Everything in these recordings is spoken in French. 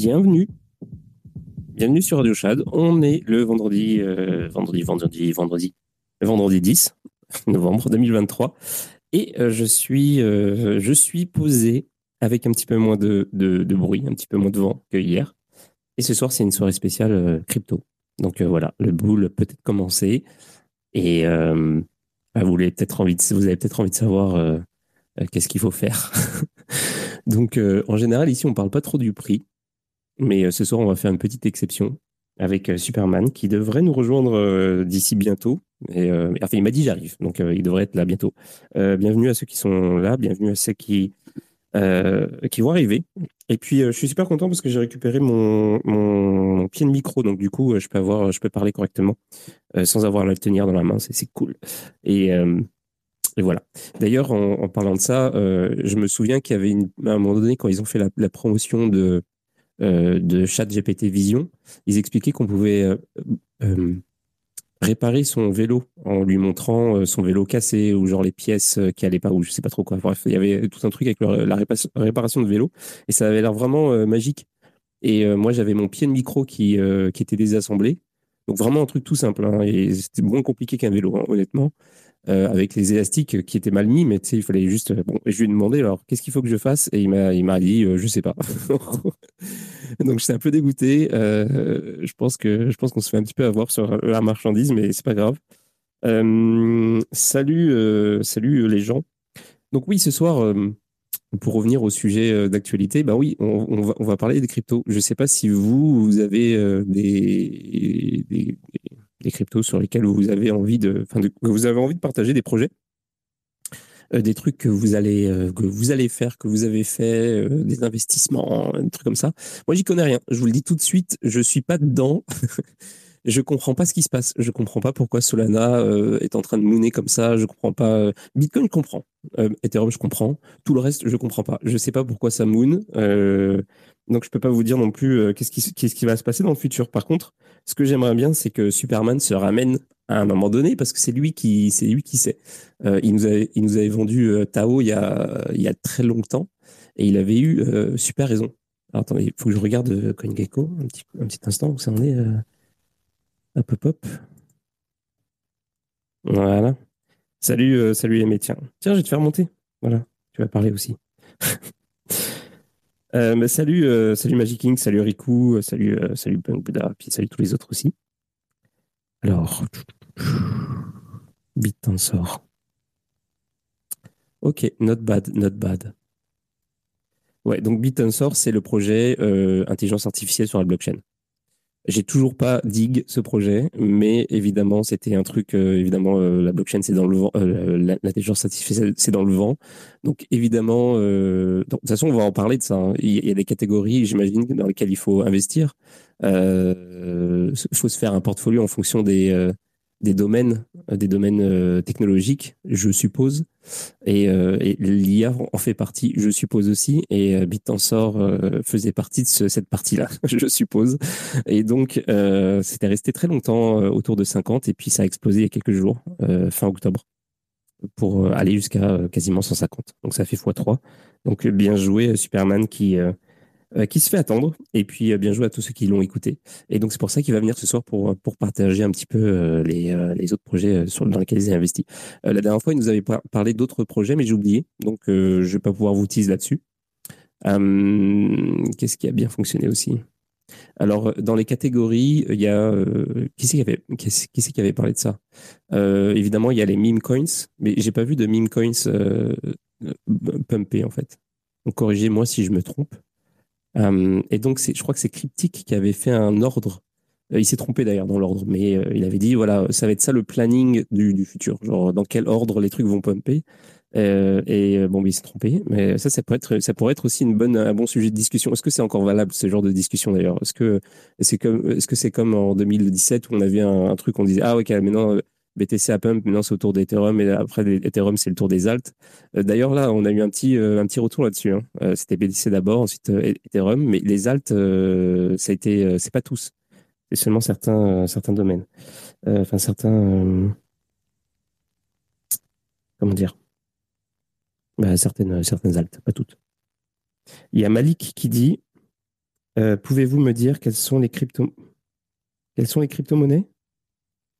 Bienvenue. Bienvenue sur Radio Shad. On est le vendredi, euh, vendredi, vendredi, vendredi, vendredi 10 novembre 2023. Et euh, je, suis, euh, je suis posé avec un petit peu moins de, de, bruit, un petit peu moins de vent que hier. Et ce soir, c'est une soirée spéciale crypto. Donc voilà, le boule peut-être commencé. Et bah, vous, avez peut-être envie de, peut-être envie de savoir qu'est-ce qu'il faut faire. Donc en général, ici, on parle pas trop du prix. Mais euh, ce soir, on va faire une petite exception avec euh, Superman qui devrait nous rejoindre euh, d'ici bientôt. Enfin, il m'a dit j'arrive, donc il devrait être là bientôt. bienvenue à ceux qui sont là, bienvenue à ceux qui qui vont arriver. Et puis, je suis super content parce que j'ai récupéré mon, pied de micro, donc du coup, je peux avoir, je peux parler correctement sans avoir à le tenir dans la main. C'est cool. Et, voilà. D'ailleurs, en, parlant de ça, je me souviens qu'il y avait à un moment donné quand ils ont fait la promotion de euh, de chat GPT Vision, ils expliquaient qu'on pouvait euh, euh, réparer son vélo en lui montrant son vélo cassé ou genre les pièces qui allaient pas ou je sais pas trop quoi. Bref, il y avait tout un truc avec la réparation de vélo et ça avait l'air vraiment magique. Et moi, j'avais mon pied de micro qui, qui était désassemblé. Donc vraiment un truc tout simple. Hein, et c'était moins compliqué qu'un vélo, hein, honnêtement. Euh, avec les élastiques qui étaient mal mis, mais tu sais, il fallait juste. Bon, je lui ai demandé alors qu'est-ce qu'il faut que je fasse? Et il m'a, il m'a dit euh, je sais pas. Donc j'étais un peu dégoûté. Euh, je pense que je pense qu'on se fait un petit peu avoir sur la marchandise, mais c'est pas grave. salut, salut les gens. Donc oui, ce soir. pour revenir au sujet d'actualité, bah oui, on, va, on va parler des cryptos. Je sais pas si vous, vous avez des cryptos sur lesquels vous avez envie de, vous avez envie de partager des projets, euh, des trucs que vous allez, euh, que vous allez faire, que vous avez fait, euh, des investissements, des trucs comme ça. Moi, j'y connais rien. Je vous le dis tout de suite, je suis pas dedans. je comprends pas ce qui se passe. Je comprends pas pourquoi Solana est en train de mooner comme ça. Je comprends pas. Bitcoin, je comprends. Ethereum, je comprends. Tout le reste, je comprends pas. Je sais pas pourquoi ça moon. donc, je peux pas vous dire non plus qu'est-ce qui, va se passer dans le futur. Par contre, ce que j'aimerais bien, c'est que Superman se ramène à un moment donné parce que c'est lui qui, c'est lui qui sait. Euh, il nous avait, il nous avait vendu euh, Tao il y a, il y a très longtemps et il avait eu euh, super raison. Alors attendez, il faut que je regarde CoinGecko un petit, un petit instant où ça en est. hop, hop, hop. Voilà. Salut, salut les Tiens, tiens, je vais te faire monter. Voilà, tu vas parler aussi. Euh, salut, euh, salut Magic King, salut Riku, euh, salut, salut Punk Buddha, puis salut tous les autres aussi. Alors, sort. Ok, not bad, not bad. Ouais, donc BitTensor, c'est le projet intelligence artificielle sur la blockchain. J'ai toujours pas dig ce projet, mais évidemment, c'était un truc. Euh, évidemment, euh, la blockchain, c'est dans le vent. Euh, L'intelligence artificielle, c'est dans le vent. Donc, évidemment, de toute façon, on va en parler de ça. Hein. Il, y a, des catégories, j'imagine, dans lesquelles il faut investir. Il faut se faire un portfolio en fonction des des domaines, euh, des domaines euh, technologiques, je suppose. Et, euh, l'IA en fait partie, je suppose aussi. Et Bitensor faisait partie de cette partie-là, je suppose. Et donc, c'était resté très longtemps autour de 50 et puis ça a explosé il y a quelques jours, fin octobre, pour aller jusqu'à quasiment 150. Donc ça fait x3. Donc bien joué Superman qui euh, qui se fait attendre. Et puis, euh, bien joué à tous ceux qui l'ont écouté. Et donc, c'est pour ça qu'il va venir ce soir pour, pour partager un petit peu euh, les, les autres projets sur, dans lesquels il a investi. la dernière fois, il nous avait parlé d'autres projets, mais j'ai oublié. Donc, je vais pas pouvoir vous teaser là-dessus. Qu'est-ce qui a bien fonctionné aussi? Alors, dans les catégories, il y a qui c'est qui avait qui c'est qui avait parlé de ça? Évidemment, il y a les meme coins, mais j'ai pas vu de meme coins euh, pumpés en fait. Donc, corrigez-moi si je me trompe. Euh, et donc, je crois que c'est Cryptic qui avait fait un ordre. Euh, il s'est trompé d'ailleurs dans l'ordre, mais euh, il avait dit voilà, ça va être ça le planning du, futur, genre dans quel ordre les trucs vont pumper. et bon, mais il s'est trompé. Mais ça, ça pourrait être, ça être aussi une bonne, un bon sujet de discussion. Est-ce que c'est encore valable ce genre de discussion d'ailleurs? Est-ce que c'est comme, est-ce que c'est comme en 2017 où on avait un, un truc, on disait ah ok, maintenant BTC à pump, maintenant c'est autour d'Ethereum et après Ethereum c'est le tour des alts. Euh, d'ailleurs là, on a eu un petit euh, retour là-dessus. Hein. Euh, c'était BTC d'abord, ensuite Ethereum, mais les alts, ça a été, c'est pas tous, c'est seulement certains domaines, enfin certains, comment dire, bah, certaines certaines alts, pas toutes. Il y a Malik qui dit Pouvez-vous me dire quels sont les crypto quelles sont les crypto-monnaies?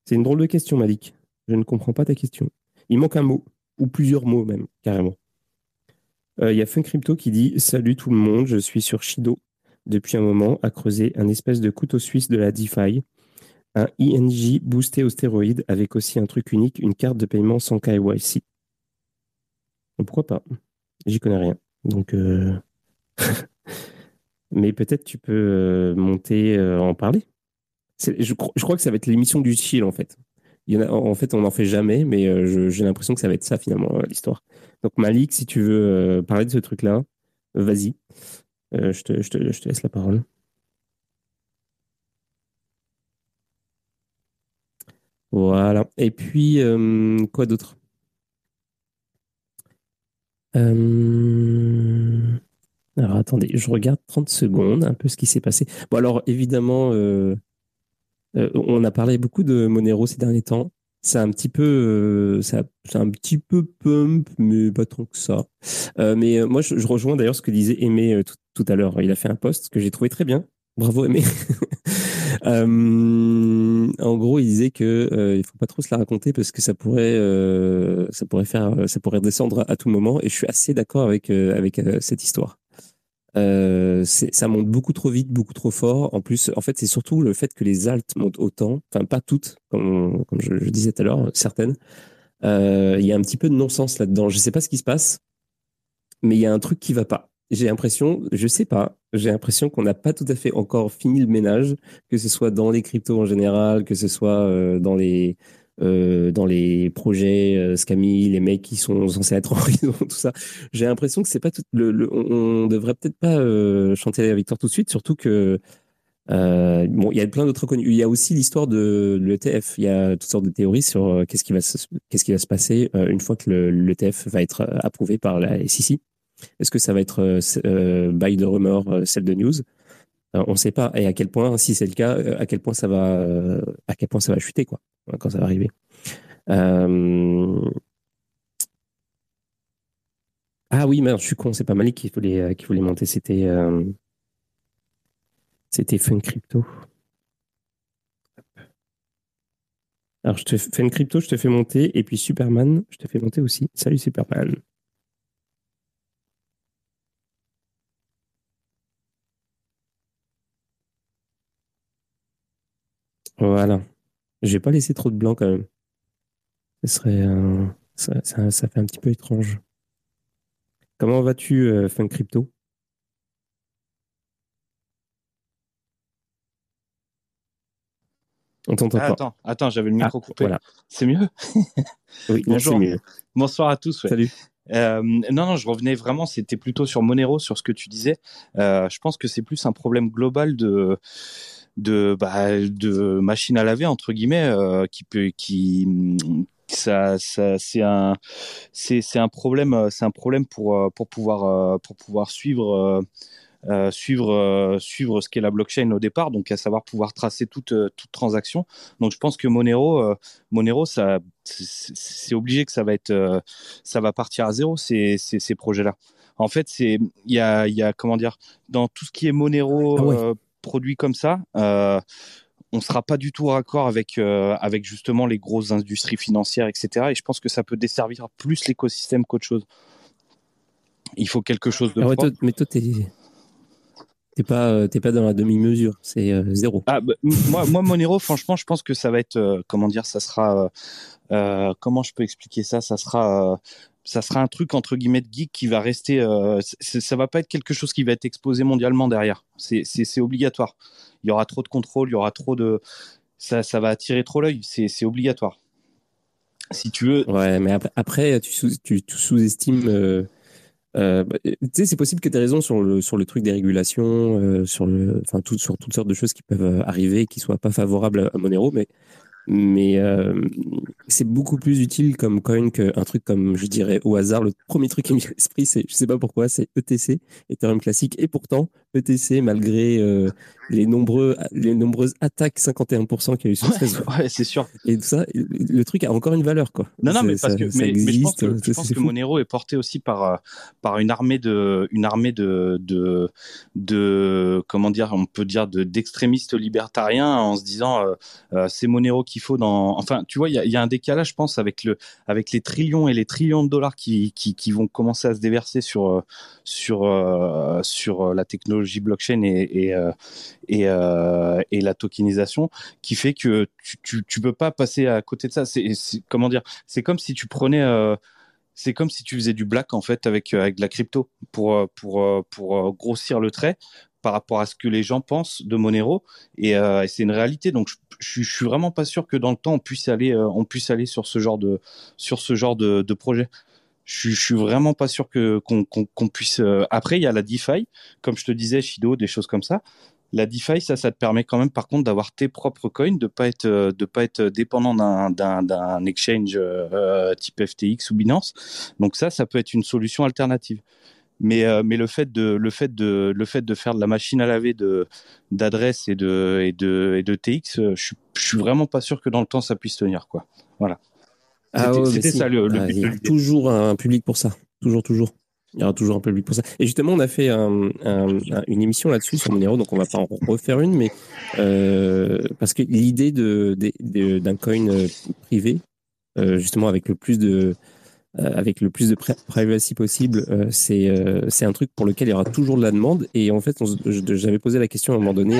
C'est une drôle de question, Malik. Je ne comprends pas ta question. Il manque un mot, ou plusieurs mots même, carrément. Il y a Fun Crypto qui dit Salut tout le monde, je suis sur Shido depuis un moment à creuser un espèce de couteau suisse de la DeFi, un ING boosté aux stéroïdes avec aussi un truc unique, une carte de paiement sans KYC. Pourquoi pas? J'y connais rien. Donc, euh, mais peut-être tu peux euh, monter euh, en parler. Je, crois que ça va être l'émission du chill en fait. En, fait, on n'en fait jamais, mais j'ai l'impression que ça va être ça finalement l'histoire. Donc Malik, si tu veux parler de ce truc-là, vas-y. je, te, laisse la parole. Voilà. Et puis, quoi d'autre? Euh, alors attendez, je regarde 30 secondes, un peu ce qui s'est passé. Bon alors évidemment, euh, euh, on a parlé beaucoup de Monero ces derniers temps. C'est un petit peu, c'est un petit peu pump, mais pas tant que ça. mais moi, je, rejoins d'ailleurs ce que disait Aimé tout, à l'heure. Il a fait un post que j'ai trouvé très bien. Bravo Aimé. Euh, en gros, il disait que euh, il faut pas trop se la raconter parce que ça pourrait, euh, ça pourrait faire, ça pourrait descendre à tout moment. Et je suis assez d'accord avec cette histoire. Ça monte beaucoup trop vite, beaucoup trop fort. En plus, en fait, c'est surtout le fait que les altes montent autant, enfin pas toutes, comme, je, disais tout à l'heure, certaines. Il y a un petit peu de non-sens là-dedans. Je sais pas ce qui se passe, mais il y a un truc qui va pas j'ai l'impression, je sais pas, j'ai l'impression qu'on n'a pas tout à fait encore fini le ménage, que ce soit dans les cryptos en général, que ce soit euh, dans les euh, dans les projets euh, Scammy, les mecs qui sont censés être en prison, tout ça. J'ai l'impression que c'est pas tout. Le, on, devrait peut-être pas euh, chanter la victoire tout de suite, surtout que euh, bon, il y a plein d'autres connus. Il y a aussi l'histoire de l'ETF. Il y a toutes sortes de théories sur qu'est-ce qui va se, qu'est-ce qui va se passer une fois que l'ETF va être approuvé par la SEC. Est-ce que ça va être by the rumor, celle de news? On ne sait pas. Et à quel point, si c'est le cas, à quel point ça va, à quel point ça va chuter quoi, quand ça va arriver. Ah oui, merde, je suis con, c'est pas Malik qui voulait, qui voulait monter, c'était c'était Fun Crypto. Alors, je te fais une crypto, je te fais monter, et puis Superman, je te fais monter aussi. Salut Superman. Voilà. Je vais pas laisser trop de blanc quand même. Ce serait, ça, ça, fait un petit peu étrange. Comment vas-tu, euh, Fun Crypto? On t'entend ah, pas. Attends, attends, j'avais le micro ah, coupé. Voilà. C'est mieux? Oui, bonjour. Mieux. Bonsoir à tous. Salut. Euh, non, non, je revenais vraiment, c'était plutôt sur Monero, sur ce que tu disais. Euh, je pense que c'est plus un problème global de de bah, de machine à laver entre guillemets euh, qui peut qui ça, ça c'est un c'est c'est un problème c'est un problème pour euh, pour pouvoir euh, pour pouvoir suivre euh, suivre suivre ce qu'est la blockchain au départ donc à savoir pouvoir tracer toute toute transaction. Donc je pense que Monero Monero ça c'est obligé que ça va être ça va partir à zéro ces ces, ces projets là en fait c'est il y a il y a comment dire dans tout ce qui est Monero ah produit comme ça, euh, on sera pas du tout raccord avec euh, avec justement les grosses industries financières, etc. Et je pense que ça peut desservir plus l'écosystème qu'autre chose. Il faut quelque chose de. Ah mais toi, t'es pas euh, pas dans la demi-mesure, c'est euh, zéro. Ah, bah, moi, moi, Monero, franchement, je pense que ça va être comment dire, ça sera comment je peux expliquer ça, ça sera ça sera un truc entre guillemets geek qui va rester. Euh, ça va pas être quelque chose qui va être exposé mondialement derrière. C'est obligatoire. Il y aura trop de contrôle, il y aura trop de. Ça, ça va attirer trop l'œil. C'est obligatoire. Si tu veux. Ouais, mais après, tu, sous, tu, sous-estimes. Euh, euh, bah, tu sais, c'est possible que tu aies raison sur le, sur le truc des régulations, euh, sur, le, tout, sur toutes sortes de choses qui peuvent arriver qui soient pas favorables à Monero, mais mais euh, c'est beaucoup plus utile comme coin qu'un truc comme, je dirais, au hasard. Le premier truc qui me vient à l'esprit, c'est, je sais pas pourquoi, c'est ETC, Ethereum classique. Et pourtant, ETC malgré euh, les, nombreux, les nombreuses attaques 51% qu'il y a eu sur ce réseau. Ouais, c'est sûr. Et tout ça, le truc a encore une valeur, quoi. Non, non, mais parce que, mais, je pense que, je pense que Monero est porté aussi par, euh, par une armée de, une armée de, de, de, comment dire, on peut dire d'extrémistes libertariens en se disant, euh, euh, c'est Monero qu'il faut dans, enfin, tu vois, il y a, y a, un décalage, je pense, avec le, avec les trillions et les trillions de dollars qui, qui, qui vont commencer à se déverser sur, sur, sur la technologie blockchain et, et, et, euh, et la tokenisation qui fait que tu, tu, peux pas passer à côté de ça. C'est comment dire C'est comme si tu prenais euh, c'est comme si tu faisais du black en fait avec avec de la crypto pour euh, pour euh, pour grossir le trait par rapport à ce que les gens pensent de Monero. Et, euh, c'est une réalité. Donc je, je, suis vraiment pas sûr que dans le temps on puisse aller on puisse aller sur ce genre de sur ce genre de projet je, je suis vraiment pas sûr que qu'on qu'on puisse après il y a la DeFi comme je te disais Shido des choses comme ça la DeFi, ça, ça te permet quand même, par contre, d'avoir tes propres coins, de pas être, euh, de pas être dépendant d'un, exchange euh, type FTX ou Binance. Donc ça, ça peut être une solution alternative. Mais, euh, mais le fait de, le fait de, le fait de faire de la machine à laver de, d'adresses et de, et de, et de TX, je suis, je suis vraiment pas sûr que dans le temps ça puisse tenir, quoi. Voilà. Ah c'était, ça le, le ah, Il y a toujours un public pour ça. Toujours, toujours. Il y aura toujours un public pour ça. Et justement, on a fait un, un, une émission là-dessus sur Monero, donc on va pas en refaire une, mais euh, parce que l'idée de, de, d'un coin euh, privé, euh, justement avec le plus de euh, avec le plus de privacy possible, c'est c'est un truc pour lequel il y aura toujours de la demande. Et en fait, j'avais posé la question à un moment donné.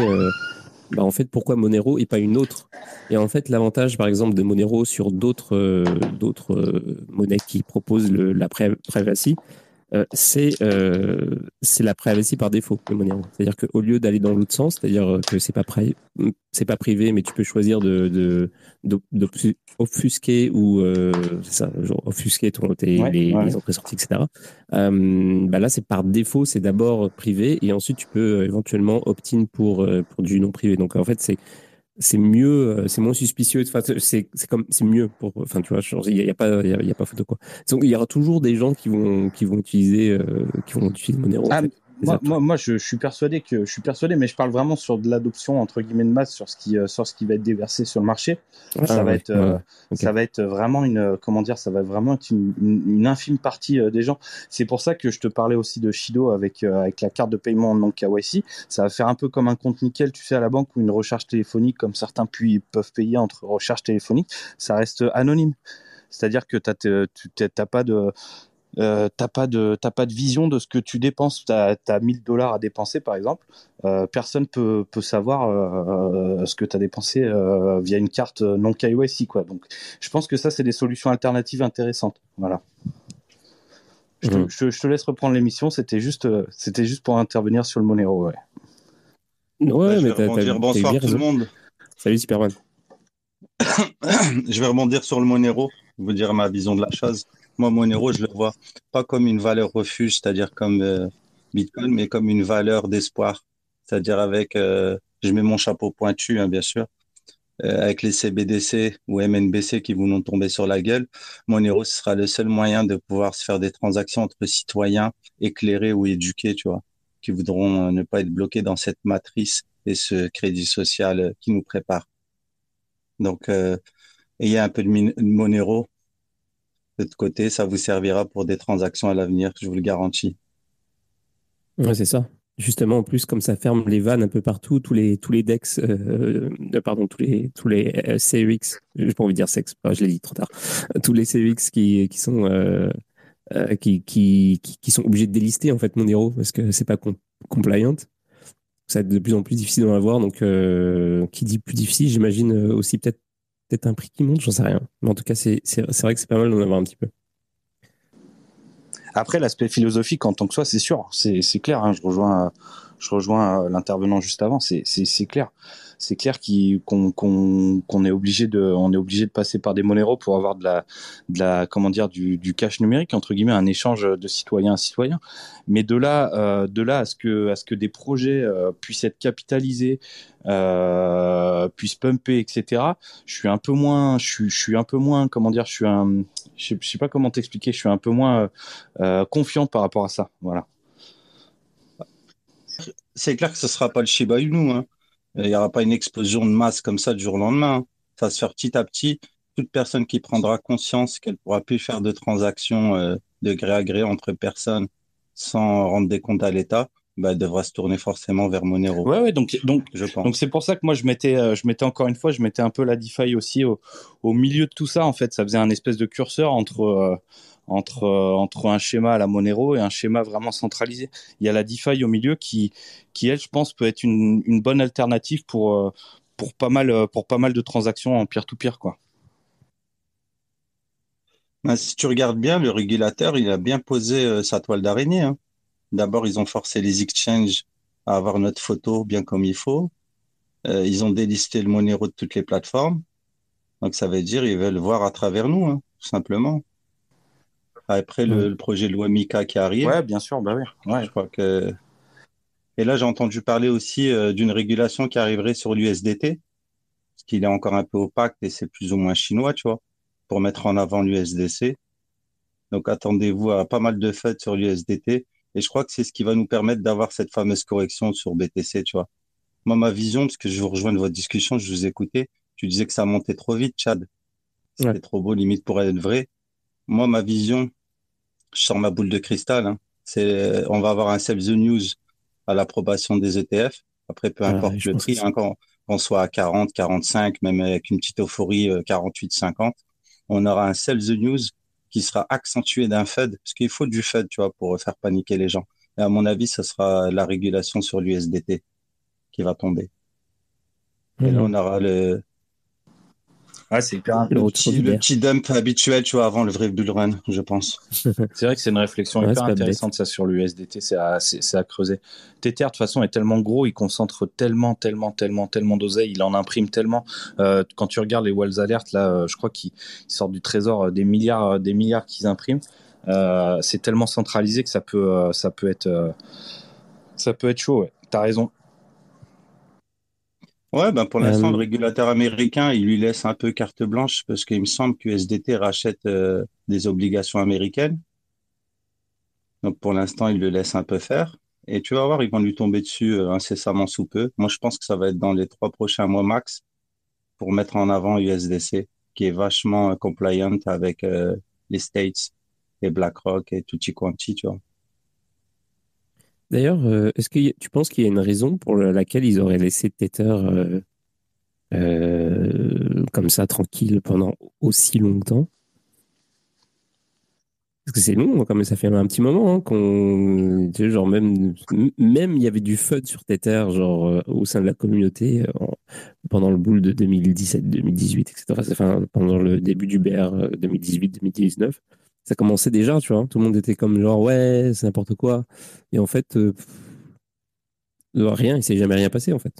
Bah en fait, pourquoi Monero et pas une autre? Et en fait, l'avantage, par exemple, de Monero sur d'autres d'autres monnaies qui proposent le, la privacy, euh, c'est euh, c'est la privacy par défaut le Monero. C'est-à-dire qu'au lieu d'aller dans l'autre sens, c'est-à-dire que c'est pas c'est pas privé, mais tu peux choisir de d'offusquer ou euh, ça, genre offusquer ton, tes, les, entrées sorties, etc. Euh, bah là, c'est par défaut, c'est d'abord privé et ensuite tu peux éventuellement opt-in pour pour du non privé. Donc en fait, c'est c'est mieux, euh, c'est moins suspicieux. Enfin, c'est c'est comme c'est mieux pour. Enfin, tu vois, il y, a, pas il y, a, pas photo quoi. Donc, il y aura toujours des gens qui vont qui vont utiliser euh, qui vont utiliser Monero. Ah, moi, moi, moi je, je, suis persuadé que je suis persuadé, mais je parle vraiment sur de l'adoption entre guillemets de masse sur ce qui euh, sur ce qui va être déversé sur le marché. Ah, ça va être euh, ça va être vraiment une comment dire, ça va vraiment être une, une, infime partie euh, des gens. C'est pour ça que je te parlais aussi de Shido avec avec la carte de paiement non KYC. Ça va faire un peu comme un compte nickel, tu sais, à la banque ou une recharge téléphonique, comme certains puis peuvent payer entre recharge téléphonique. Ça reste anonyme. C'est-à-dire que tu n'as pas de euh, t'as pas de t'as pas de vision de ce que tu dépenses. T'as as 1000 dollars à dépenser par exemple. Euh, personne peut peut savoir euh, ce que tu as dépensé euh, via une carte non KYC quoi. Donc je pense que ça c'est des solutions alternatives intéressantes. Voilà. Je te, mmh. je, je te laisse reprendre l'émission. C'était juste c'était juste pour intervenir sur le Monero. Ouais. Ouais, mais t'as bonsoir tout le monde. Salut Superman. je vais rebondir sur le Monero, vous dire ma vision de la chose. Moi, Monero, je le vois pas comme une valeur refuge, c'est-à-dire comme euh, Bitcoin, mais comme une valeur d'espoir. C'est-à-dire avec, euh, je mets mon chapeau pointu, hein, bien sûr, euh, avec les CBDC ou MNBC qui vont nous tomber sur la gueule, Monero ce sera le seul moyen de pouvoir se faire des transactions entre citoyens éclairés ou éduqués, tu vois, qui voudront ne pas être bloqués dans cette matrice et ce crédit social qui nous prépare. Donc, ayez un peu de Monero de côté, ça vous servira pour des transactions à l'avenir, je vous le garantis. Ouais, c'est ça. Justement, en plus, comme ça ferme les vannes un peu partout, tous les tous les DEX, euh, euh pardon, tous les tous les euh, CEX, j'ai pas envie de dire sexe, je l'ai dit trop tard, tous les CEX qui qui sont qui, qui, qui sont obligés de délister en fait Monero parce que c'est pas compliant. Ça va être de plus en plus difficile d'en avoir. Donc, qui dit plus difficile, j'imagine aussi peut-être peut-être un prix qui monte, j'en sais rien. Mais en tout cas, c'est vrai que c'est pas mal d'en avoir un petit peu. Après, l'aspect philosophique en tant que soi, c'est sûr, c'est clair. Hein, je rejoins, je rejoins l'intervenant juste avant, c'est clair c'est clair qu'on qu'on est obligé de on est obligé de passer par des Monero pour avoir de la de la comment dire du, du cash numérique entre guillemets un échange de citoyen à citoyen mais de là euh, de là à ce que à ce que des projets euh, puissent être capitalisés euh, puissent pumper etc je suis un peu moins je suis je suis un peu moins comment dire je suis un je sais, sais pas comment t'expliquer je suis un peu moins euh, confiant par rapport à ça voilà c'est clair que ce sera pas le Shiba Inu. Hein. Il n'y aura pas une explosion de masse comme ça du jour au lendemain. Hein. Ça va se faire petit à petit. Toute personne qui prendra conscience qu'elle pourra plus faire de transactions euh, de gré à gré entre personnes sans rendre des comptes à l'État, bah, elle devra se tourner forcément vers Monero. Ouais, ouais, donc donc je pense. Donc c'est pour ça que moi je mettais euh, je mettais encore une fois je mettais un peu la DeFi aussi au, au milieu de tout ça en fait, ça faisait un espèce de curseur entre euh, entre entre un schéma à la Monero et un schéma vraiment centralisé. Il y a la DeFi au milieu qui qui elle je pense peut être une, une bonne alternative pour pour pas mal pour pas mal de transactions en peer to peer quoi. Ben, si tu regardes bien, le régulateur, il a bien posé euh, sa toile d'araignée. Hein. D'abord, ils ont forcé les exchanges à avoir notre photo bien comme il faut. Euh, ils ont délisté le Monero de toutes les plateformes. Donc, ça veut dire ils veulent voir à travers nous, hein, tout simplement. Après, le, projet de loi Mika qui arrive. Ouais, bien sûr, bah oui. Ouais. Je crois que. Et là, j'ai entendu parler aussi euh, d'une régulation qui arriverait sur l'USDT, parce qu'il est encore un peu opaque et c'est plus ou moins chinois, tu vois pour mettre en avant l'USDC. Donc attendez-vous à pas mal de fêtes sur l'USDT. Et je crois que c'est ce qui va nous permettre d'avoir cette fameuse correction sur BTC, tu vois. Moi, ma vision, parce que je vous rejoins de votre discussion, je vous écoutais, tu disais que ça montait trop vite, Chad. C'était trop beau, limite pour être vrai. Moi, ma vision, je sors ma boule de cristal, hein. c'est, on va avoir un sell the news à l'approbation des ETF. Après, peu importe le prix, hein, quand on soit à 40, 45, même avec une petite euphorie 48, euh, 50, on aura un sell the news qui sera accentué d'un Fed, parce qu'il faut du Fed, tu vois, pour faire paniquer les gens. Et à mon avis, ce sera la régulation sur l'USDT qui va tomber. Et là, mhm. on aura le, c'est hyper le, petit, dump habituel, tu vois, avant le vrai bull run, je pense. c'est vrai que c'est une réflexion hyper intéressante, ça, sur l'USDT, c'est à, à, creuser. Tether, de toute façon, est tellement gros, il concentre tellement, tellement, tellement, tellement d'oseille, il en imprime tellement. Euh, quand tu regardes les Walls Alert, là, euh, je crois qu'ils sortent du trésor euh, des milliards, des milliards qu'ils impriment. c'est tellement centralisé que ça peut, ça peut être, ça peut être chaud. Ouais. T'as raison. Ouais, ben pour l'instant, le euh, régulateur américain, il lui laisse un peu carte blanche parce qu'il me semble que SDT rachète euh, des obligations américaines. Donc pour l'instant, il le laisse un peu faire. Et tu vas voir, ils vont lui tomber dessus euh, incessamment sous peu. Moi, je pense que ça va être dans les trois prochains mois max pour mettre en avant USDC, qui est vachement compliant avec les States et BlackRock et tutti quanti, tu vois. D'ailleurs, euh, est-ce que tu penses qu'il y a une raison pour laquelle ils auraient laissé Tether euh, euh, comme ça, tranquille, pendant aussi longtemps? Parce que c'est long, comme ça fait un petit moment hein, qu'on, même, même il y avait du fun sur Tether, genre au sein de la communauté pendant le boule de 2017, 2018, etc. Enfin, pendant le début du BR 2018-2019 ça commençait déjà, tu vois. Tout le monde était comme genre, ouais, c'est n'importe quoi. Et en fait, euh, rien, il s'est jamais rien passé, en fait.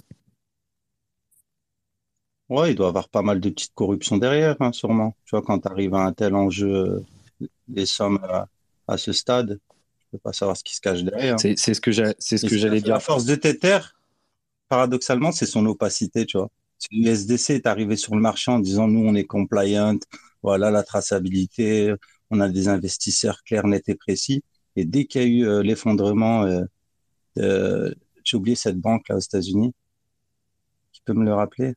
Ouais, il doit y avoir pas mal de petites corruptions derrière, hein, sûrement. Tu vois, quand tu arrives à un tel enjeu, des sommes à, ce stade, tu peux pas savoir ce qui se cache derrière. C'est ce que j'allais dire. La force de Tether, paradoxalement, c'est son opacité, tu vois. Si l'USDC est arrivé sur le marché en disant, nous, on est compliant, voilà la traçabilité, on a des investisseurs clairs, nets et précis. Et dès qu'il y a eu euh, l'effondrement, euh, j'ai oublié cette banque là aux États-Unis. Tu peux me le rappeler?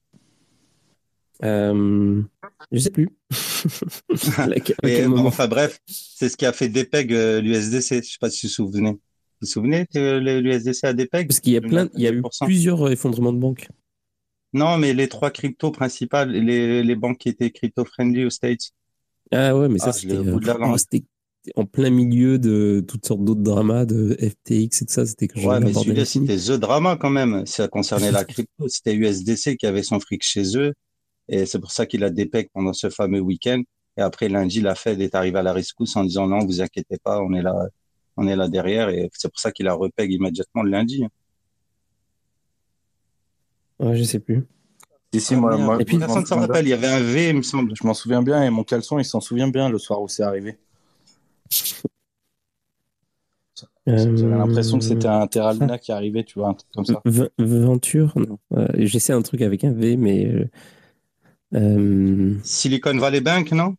Euh, Je sais plus. enfin bref, c'est ce qui a fait DPEG euh, l'USDC. Je sais pas si vous vous souvenez. Vous vous souvenez que l'USDC a DPEG Parce qu'il y a plein, il y a eu plusieurs effondrements de banques. Non, mais les trois cryptos principales, les, les banques qui étaient crypto-friendly aux States, ah ouais, mais ça, ah, oh, c'était en plein milieu de toutes sortes d'autres dramas, de FTX et tout ça. C'était que Ouais, mais celui-là, c'était The Drama quand même. Ça concernait la crypto. C'était USDC qui avait son fric chez eux. Et c'est pour ça qu'il a dépec pendant ce fameux week-end. Et après, lundi, la Fed est arrivée à la rescousse en disant non, vous inquiétez pas, on est là, on est là derrière. Et c'est pour ça qu'il a repeg immédiatement le lundi. Ouais, je sais plus. Moi, moi, et puis, personne ne s'en rappelle, il y avait un V, il me semble. Je m'en souviens bien, et mon caleçon, il s'en souvient bien le soir où c'est arrivé. J'avais l'impression que c'était un Terra qui arrivait, tu vois, un truc comme ça. Venture, non. Euh, J'essaie un truc avec un V, mais. Euh, euh... Silicon Valley Bank, non?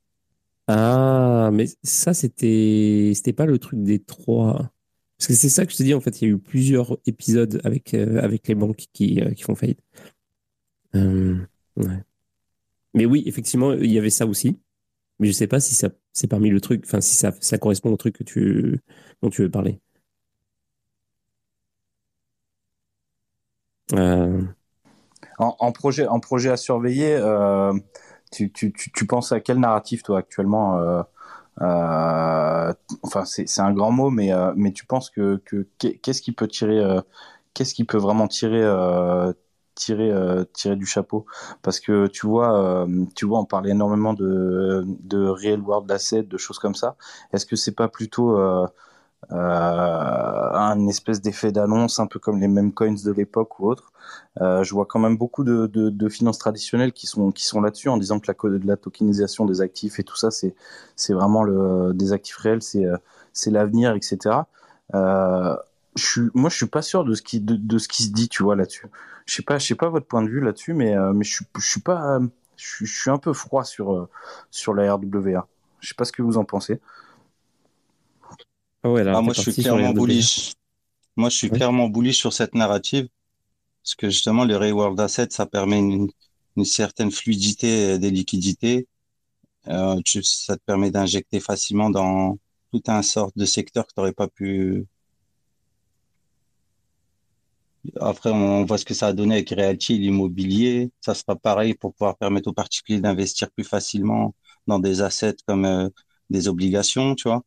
Ah, mais ça, c'était c'était pas le truc des trois. Parce que c'est ça que je te dis, en fait, il y a eu plusieurs épisodes avec, avec les banques qui, qui font faillite. Ouais. Mais oui, effectivement, il y avait ça aussi. Mais je sais pas si ça c'est parmi le truc, enfin si ça, ça correspond au truc tu, dont tu veux parler. Euh. En, projet, en projet à surveiller, euh, tu, tu, tu, penses à quel narratif toi actuellement euh, Enfin, c'est un grand mot, mais, mais tu penses que qu'est-ce qui peut tirer, qu'est-ce qui peut vraiment tirer tirer euh, du chapeau. Parce que tu vois euh, tu vois on parlait énormément de de real world assets de choses comme ça. Est-ce que c'est pas plutôt euh, un espèce d'effet d'annonce un peu comme les mêmes coins de l'époque ou autre? Je vois quand même beaucoup de, de, de, finances traditionnelles qui sont qui sont là-dessus en disant que la, la tokenisation des actifs et tout ça c'est c'est vraiment des actifs réels c'est c'est l'avenir etc je suis, moi, je suis pas sûr de ce qui, de, de ce qui se dit, tu vois, là-dessus. Je sais pas, je sais pas votre point de vue là-dessus, mais, euh, mais je suis, je suis pas, je, suis un peu froid sur, euh, sur la RWA. Je sais pas ce que vous en pensez. Ah ouais, là, ah, moi, je suis clairement bullish. Moi, je suis clairement bullish sur cette narrative. Parce que justement, le reward asset, ça permet une, une certaine fluidité des liquidités. Euh, ça te permet d'injecter facilement dans tout un sort de secteur que tu n'aurais pas pu après, on voit ce que ça a donné avec Realty, l'immobilier. Ça sera pareil pour pouvoir permettre aux particuliers d'investir plus facilement dans des assets comme euh, des obligations, tu vois.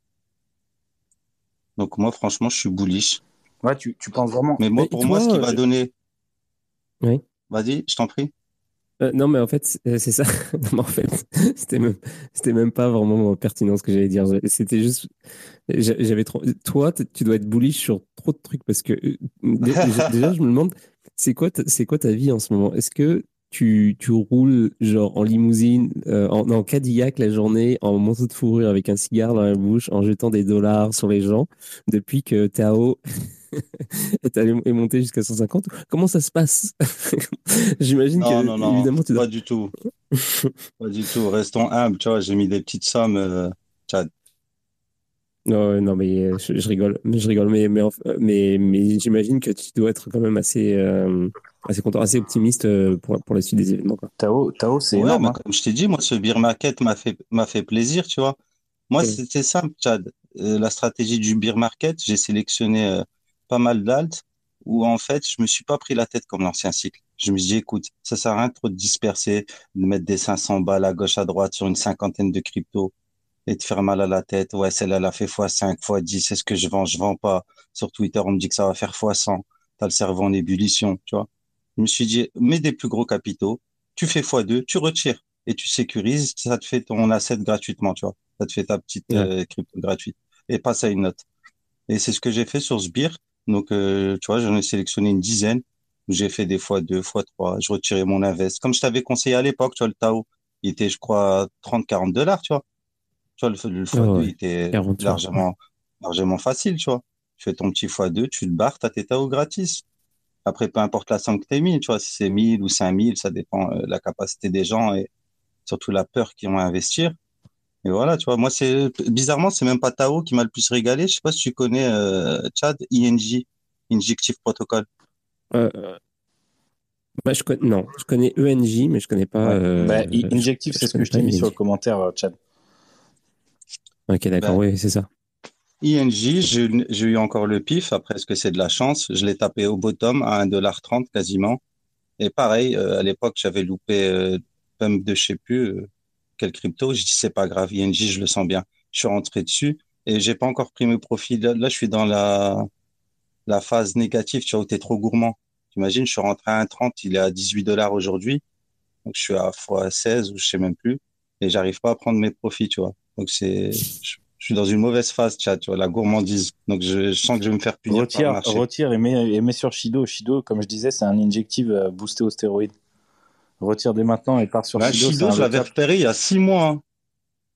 Donc moi, franchement, je suis bullish. Ouais, tu, tu penses vraiment. Mais moi, pour moi, ce qui va donner. Oui. Vas-y, je t'en prie. Euh, non, mais en fait, c'est ça. en fait, c'était même, c'était même pas vraiment pertinent ce que j'allais dire. C'était juste, j'avais trop. Toi, tu dois être bullish sur trop de trucs parce que euh, déjà, je me demande, c'est quoi, c'est quoi ta vie en ce moment? Est-ce que tu, tu roules genre en limousine, euh, en, en, Cadillac la journée, en manteau de fourrure avec un cigare dans la bouche, en jetant des dollars sur les gens depuis que Tao est, allé, est monté jusqu'à 150 Comment ça se passe? J'imagine que non, non, évidemment tu dois... pas du tout. pas du tout. Restons humbles, tu vois. J'ai mis des petites sommes. Euh, non, non, mais euh, je, rigole, je rigole, mais mais mais, mais j'imagine que tu dois être quand même assez euh, assez content, assez optimiste euh, pour pour la suite des événements. Quoi. Tao, Tao, c'est énorme. Hein. Comme je t'ai dit, moi, ce beer market m'a fait m'a fait plaisir, tu vois. Moi, c'était simple, Chad. la stratégie du beer market, j'ai sélectionné pas mal d'altes où en fait, je me suis pas pris la tête comme l'ancien cycle. Je me suis dit, écoute, ça sert à rien de trop de disperser, de mettre des 500 balles à gauche, à droite sur une cinquantaine de cryptos et te faire mal à la tête. Ouais, celle-là, elle a fait x5, x10. C'est ce que je vends. Je vends pas. Sur Twitter, on me dit que ça va faire x100. T'as le cerveau en ébullition, tu vois. Je me suis dit, mets des plus gros capitaux. Tu fais x2, tu retires et tu sécurises. Ça te fait ton asset gratuitement, tu vois. Ça te fait ta petite euh, crypto gratuite et passe à une note. Et c'est ce que j'ai fait sur Sbir. Donc, euh, tu vois, j'en ai sélectionné une dizaine. J'ai fait des fois deux, fois trois. Je retirais mon invest. Comme je t'avais conseillé à l'époque, tu vois, le Tao, il était, je crois, 30, 40 dollars, tu vois. Tu vois, le, le x2, il était largement, largement facile, tu vois. Tu fais ton petit x2, tu te barres, t'as tes Tao gratis. Après, peu importe la somme que t'as mis, tu vois, si c'est 1000 ou 5000, ça dépend de euh, la capacité des gens et surtout la peur qu'ils ont à investir. Et voilà, tu vois, moi, c'est bizarrement, c'est même pas Tao qui m'a le plus régalé. Je sais pas si tu connais euh, Chad, ING, Injective Protocol. Euh, bah, je connais, non, je connais ENJ, mais je connais pas. Euh, bah, Injective, c'est ce que je t'ai mis sur le commentaire, euh, Chad. Ok, d'accord, bah, oui, c'est ça. ING, j'ai eu encore le pif. Après, est-ce que c'est de la chance? Je l'ai tapé au bottom à 1,30$ quasiment. Et pareil, à l'époque, j'avais loupé euh, pump de je sais plus quel crypto. Je dis, c'est pas grave, ING, je le sens bien. Je suis rentré dessus et j'ai pas encore pris mes profits. Là, je suis dans la, la phase négative, tu vois, où t'es trop gourmand. T'imagines, je suis rentré à 1,30, il est à 18 dollars aujourd'hui. Donc, je suis à fois 16 ou je sais même plus. Et j'arrive pas à prendre mes profits, tu vois. Donc, c'est, je, suis dans une mauvaise phase, tu vois, la gourmandise. Donc, je, sens que je vais me faire punir. Retire, retire et mets, et mets sur Shido. Shido, comme je disais, c'est un injective euh, boosté aux stéroïdes retire dès maintenant et part sur bah, Shido. je l'avais repéré il y a six mois. Hein.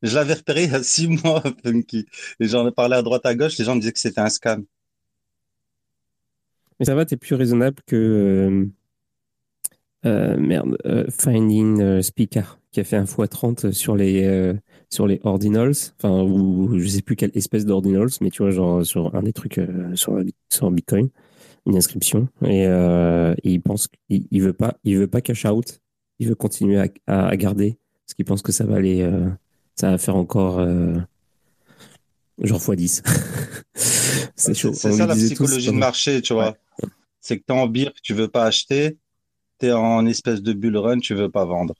Je l'avais repéré il y a six mois, Funky. Et j'en ai parlé à droite à gauche, les gens me disaient que c'était un scam. Mais ça va, tu es plus raisonnable que, merde, Finding Speaker, qui a fait un x30 sur les, sur les ordinals, enfin, ou je sais plus quelle espèce d'ordinals, mais tu vois, genre sur un des trucs sur, sur Bitcoin, une inscription, et, il pense qu'il il veut pas, il veut pas cash out, il veut continuer à, à garder, parce qu'il pense que ça va aller, ça va faire encore genre x10. c'est chaud. C'est ça la psychologie de marché, tu vois. C'est que tu es en que tu veux pas acheter, tu es en espèce de bull run, tu veux pas vendre.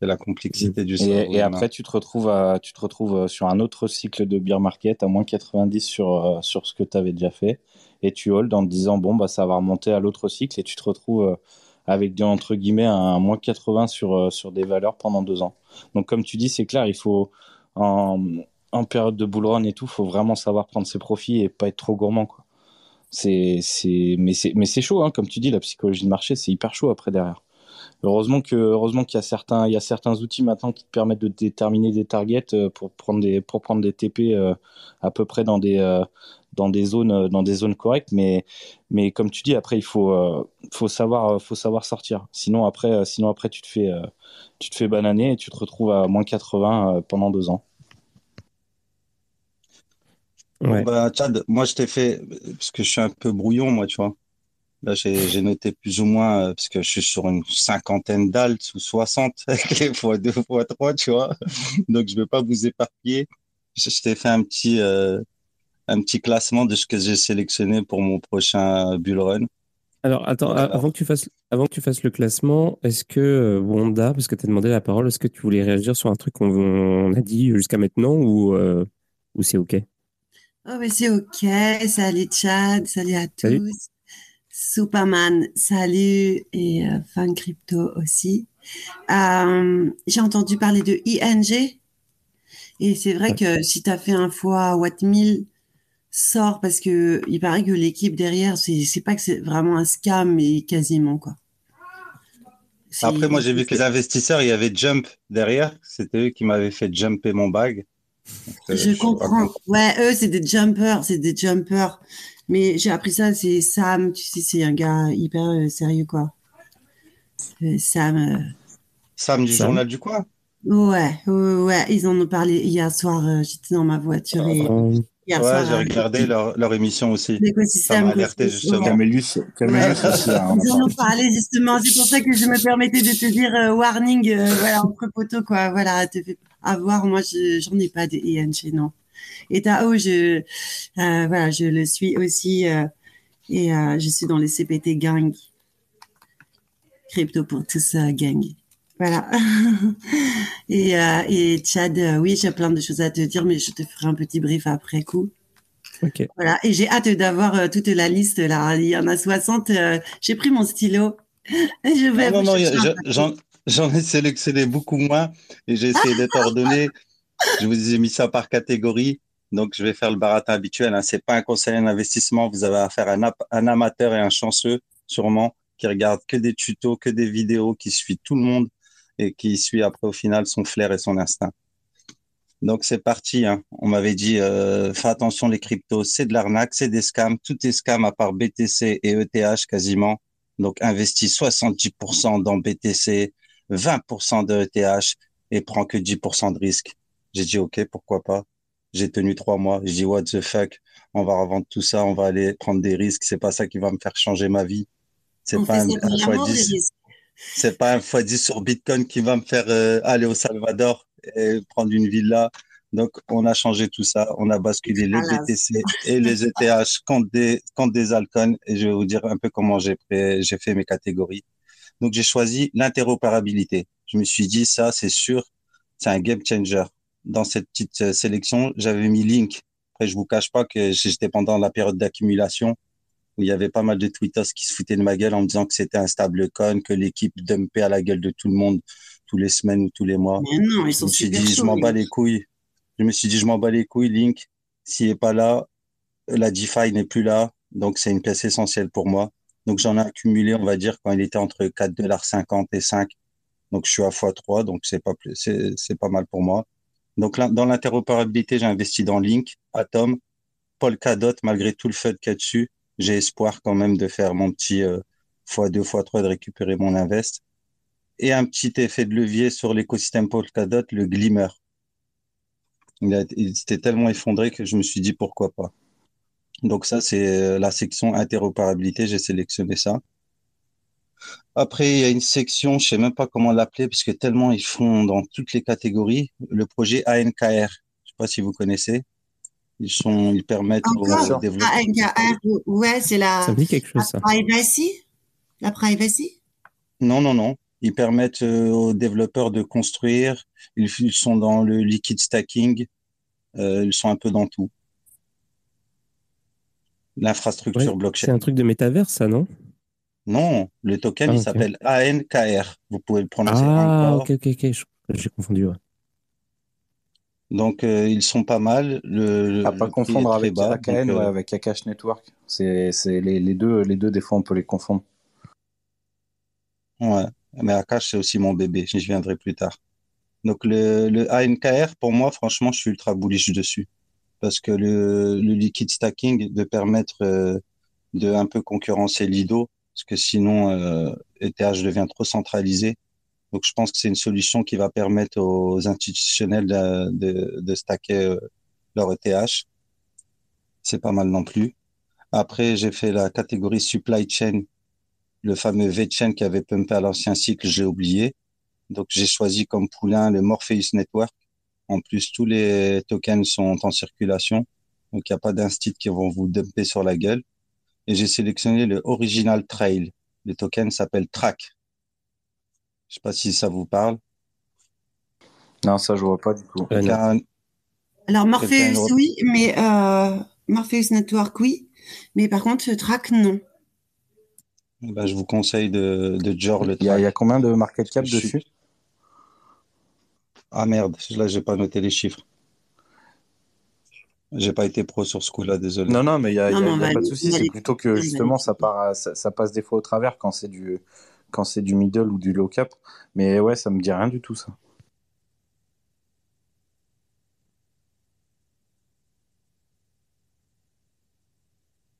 C'est la complexité du Et, et après, tu te, retrouves à, tu te retrouves euh, sur un autre cycle de beer market à moins 90 sur, euh, sur ce que tu avais déjà fait. Et tu hold en te disant, bon, bah, ça va remonter à l'autre cycle et tu te retrouves euh, avec, entre guillemets, un moins 80 sur, sur des valeurs pendant deux ans. Donc, comme tu dis, c'est clair, il faut, en, période de bull run et tout, faut vraiment savoir prendre ses profits et pas être trop gourmand, quoi. C'est, c'est, mais c'est, mais c'est chaud, hein, comme tu dis, la psychologie de marché, c'est hyper chaud après derrière. Heureusement que, heureusement qu'il y a certains, il y a certains outils maintenant qui te permettent de déterminer des targets euh, pour prendre des, pour prendre des TP euh, à peu près dans des, euh, dans des zones, dans des zones correctes. Mais, mais comme tu dis, après il faut, faut savoir, faut savoir sortir. Sinon après, sinon après tu te fais, tu te fais bananer et tu te retrouves à moins 80 pendant deux ans. Bah, Chad, moi je t'ai fait, parce que je suis un peu brouillon, moi, tu vois. Là, j'ai noté plus ou moins, euh, parce que je suis sur une cinquantaine d'altes ou 60 avec les fois 2 fois 3, tu vois. Donc, je ne veux pas vous éparpiller. Je, t'ai fait un petit, euh, un petit classement de ce que j'ai sélectionné pour mon prochain bull run. Alors, attends, avant que tu fasses, avant que tu fasses le classement, est-ce que euh, Wanda, parce que tu as demandé la parole, est-ce que tu voulais réagir sur un truc qu'on a dit jusqu'à maintenant ou, ou c'est OK? Oh, mais c'est OK. Salut Chad, salut à tous. Superman, salut. Et euh, Fan Crypto aussi. Euh, j'ai entendu parler de ING. Et c'est vrai que si tu as fait un fois What 1000 sort parce que il paraît que l'équipe derrière, c'est, pas que c'est vraiment un scam, mais quasiment quoi. Après, moi, j'ai vu que les investisseurs, il y avait Jump derrière. C'était eux qui m'avaient fait jumper mon bag. Euh, je, comprends. Ouais, eux, c'est des jumpers, c'est des jumpers. Mais j'ai appris ça, c'est Sam, tu sais, c'est un gars hyper euh, sérieux, quoi. Euh, Sam. Sam du journal du coin? Ouais, ouais, ils en ont parlé hier soir. J'étais dans ma voiture et. Hier ouais, j'ai regardé leur, leur, émission aussi. Ça m'a alerté justement. Camélus, Camélus aussi. Hein, Ils en ont parlé justement. C'est pour ça que je me permettais de te dire warning, voilà, entre poteaux, quoi. Voilà, te fais à voir. Moi, j'en ai pas de ING, non. Et Tao, je, euh, voilà, je le suis aussi euh, et euh, je suis dans les CPT gang. Crypto pour tous gang. Voilà. et, et Chad, oui, j'ai plein de choses à te dire, mais je te ferai un petit brief après coup. Ok. Voilà. Et j'ai hâte d'avoir toute la liste là. Il y en a 60. j'ai pris mon stylo. je vais. non, non, J'en ai sélectionné beaucoup moins et j'ai essayé d'être ordonné. Je vous ai mis ça par catégorie. Donc, je vais faire le baratin habituel. Hein. C'est pas un conseil d'investissement. Vous avez affaire à un, un, amateur et un chanceux, sûrement, qui regarde que des tutos, que des vidéos, qui suit tout le monde et qui suit après, au final, son flair et son instinct. Donc, c'est parti. Hein. On m'avait dit, euh, fais attention, les cryptos, c'est de l'arnaque, c'est des scams. Tout est scam à part BTC et ETH quasiment. Donc, investis 70% dans BTC, 20% de ETH et prend que 10% de risque. J'ai dit, OK, pourquoi pas? J'ai tenu trois mois. J'ai dit, what the fuck? On va revendre tout ça. On va aller prendre des risques. C'est pas ça qui va me faire changer ma vie. C'est pas un, x10. C'est pas un x10 sur Bitcoin qui va me faire euh, aller au Salvador et prendre une villa. Donc, on a changé tout ça. On a basculé les BTC et les ETH contre des, contre des Alcon. Et je vais vous dire un peu comment j'ai j'ai fait mes catégories. Donc, j'ai choisi l'interopérabilité. Je me suis dit, ça, c'est sûr, c'est un game changer. Dans cette petite euh, sélection, j'avais mis Link. Après, je vous cache pas que j'étais pendant la période d'accumulation où il y avait pas mal de tweeters qui se foutaient de ma gueule en me disant que c'était un stablecoin, que l'équipe dumpait à la gueule de tout le monde tous les semaines ou tous les mois. Mais non, ils sont je me suis dit, je m'en bats les couilles. Je me suis dit, je m'en bats les couilles, Link. S'il est pas là, la DeFi n'est plus là. Donc, c'est une pièce essentielle pour moi. Donc j'en ai accumulé, on va dire, quand il était entre 4,50$ et 5. Donc je suis à x3, donc c'est pas c'est pas mal pour moi. Donc là, dans l'interopérabilité, j'ai investi dans Link, Atom, Polkadot, malgré tout le feu qu'il y a dessus. J'ai espoir quand même de faire mon petit euh, fois deux, fois trois de récupérer mon invest. Et un petit effet de levier sur l'écosystème Polkadot, le Glimmer. Il, a, il s'était tellement effondré que je me suis dit pourquoi pas. Donc ça, c'est euh, la section interopérabilité. J'ai sélectionné ça. Après, il y a une section, je sais même pas comment l'appeler, parce que tellement ils font dans toutes les catégories. Le projet ANKR, je sais pas si vous connaissez. Ils sont, ils permettent Encore? aux développeurs. ANKR, ouais, c'est la, Ça me dit quelque chose, la ça. privacy? La privacy? Non, non, non. Ils permettent euh, aux développeurs de construire. Ils, ils sont dans le liquid stacking. Euh, ils sont un peu dans tout. L'infrastructure Ouais, C'est blockchain. un truc de métaverse, ça, non? Non, le token, Ah, il s'appelle ANKR. Vous pouvez le prononcer Ah, encore. ok, ok, ok. je- J'ai confondu. ouais. Donc, euh, ils sont pas mal. Le, À pas le confondre avec bas. AKN, Donc, ouais, euh, avec Akash Network. C'est, les, les deux, les deux, des fois, on peut les confondre. ouais. Mais Akash, c'est aussi mon bébé. J'y viendrai plus tard. Donc, le, le ANKR, pour moi, franchement, je suis ultra bullish dessus. Parce que le, le liquid stacking, de permettre euh, de un peu concurrencer Lido, parce que sinon, euh, ETH devient trop centralisé. Donc, je pense que c'est une solution qui va permettre aux institutionnels de, de, de stacker euh, leur ETH. C'est pas mal non plus. Après, j'ai fait la catégorie supply chain, le fameux V-chain qui avait pumpé à l'ancien cycle, j'ai oublié. Donc, j'ai choisi comme poulain le Morpheus Network. En plus, tous les tokens sont en circulation. Donc, il n'y a pas d'instit qui vont vous dumper sur la gueule. Et j'ai sélectionné le Original Trail. Le token s'appelle Track. Je sais pas si ça vous parle. Non, ça, je vois pas du tout. Euh, Alors, Morpheus, oui, mais euh, Morpheus Network, oui. Mais par contre, track, non. ben, je vous conseille de, de Jor le Il y a, il y a Track. combien de market cap Je suis- dessus? Ah merde, là, j'ai pas noté les chiffres. J'ai pas été pro sur ce coup-là, désolé. Non, non, mais il y a, y a- non, y a pas de souci. C'est plutôt que justement, ça part, à- ça, ça passe des fois au travers quand c'est du, quand c'est du middle ou du low cap. Mais ouais, ça me dit rien du tout, ça.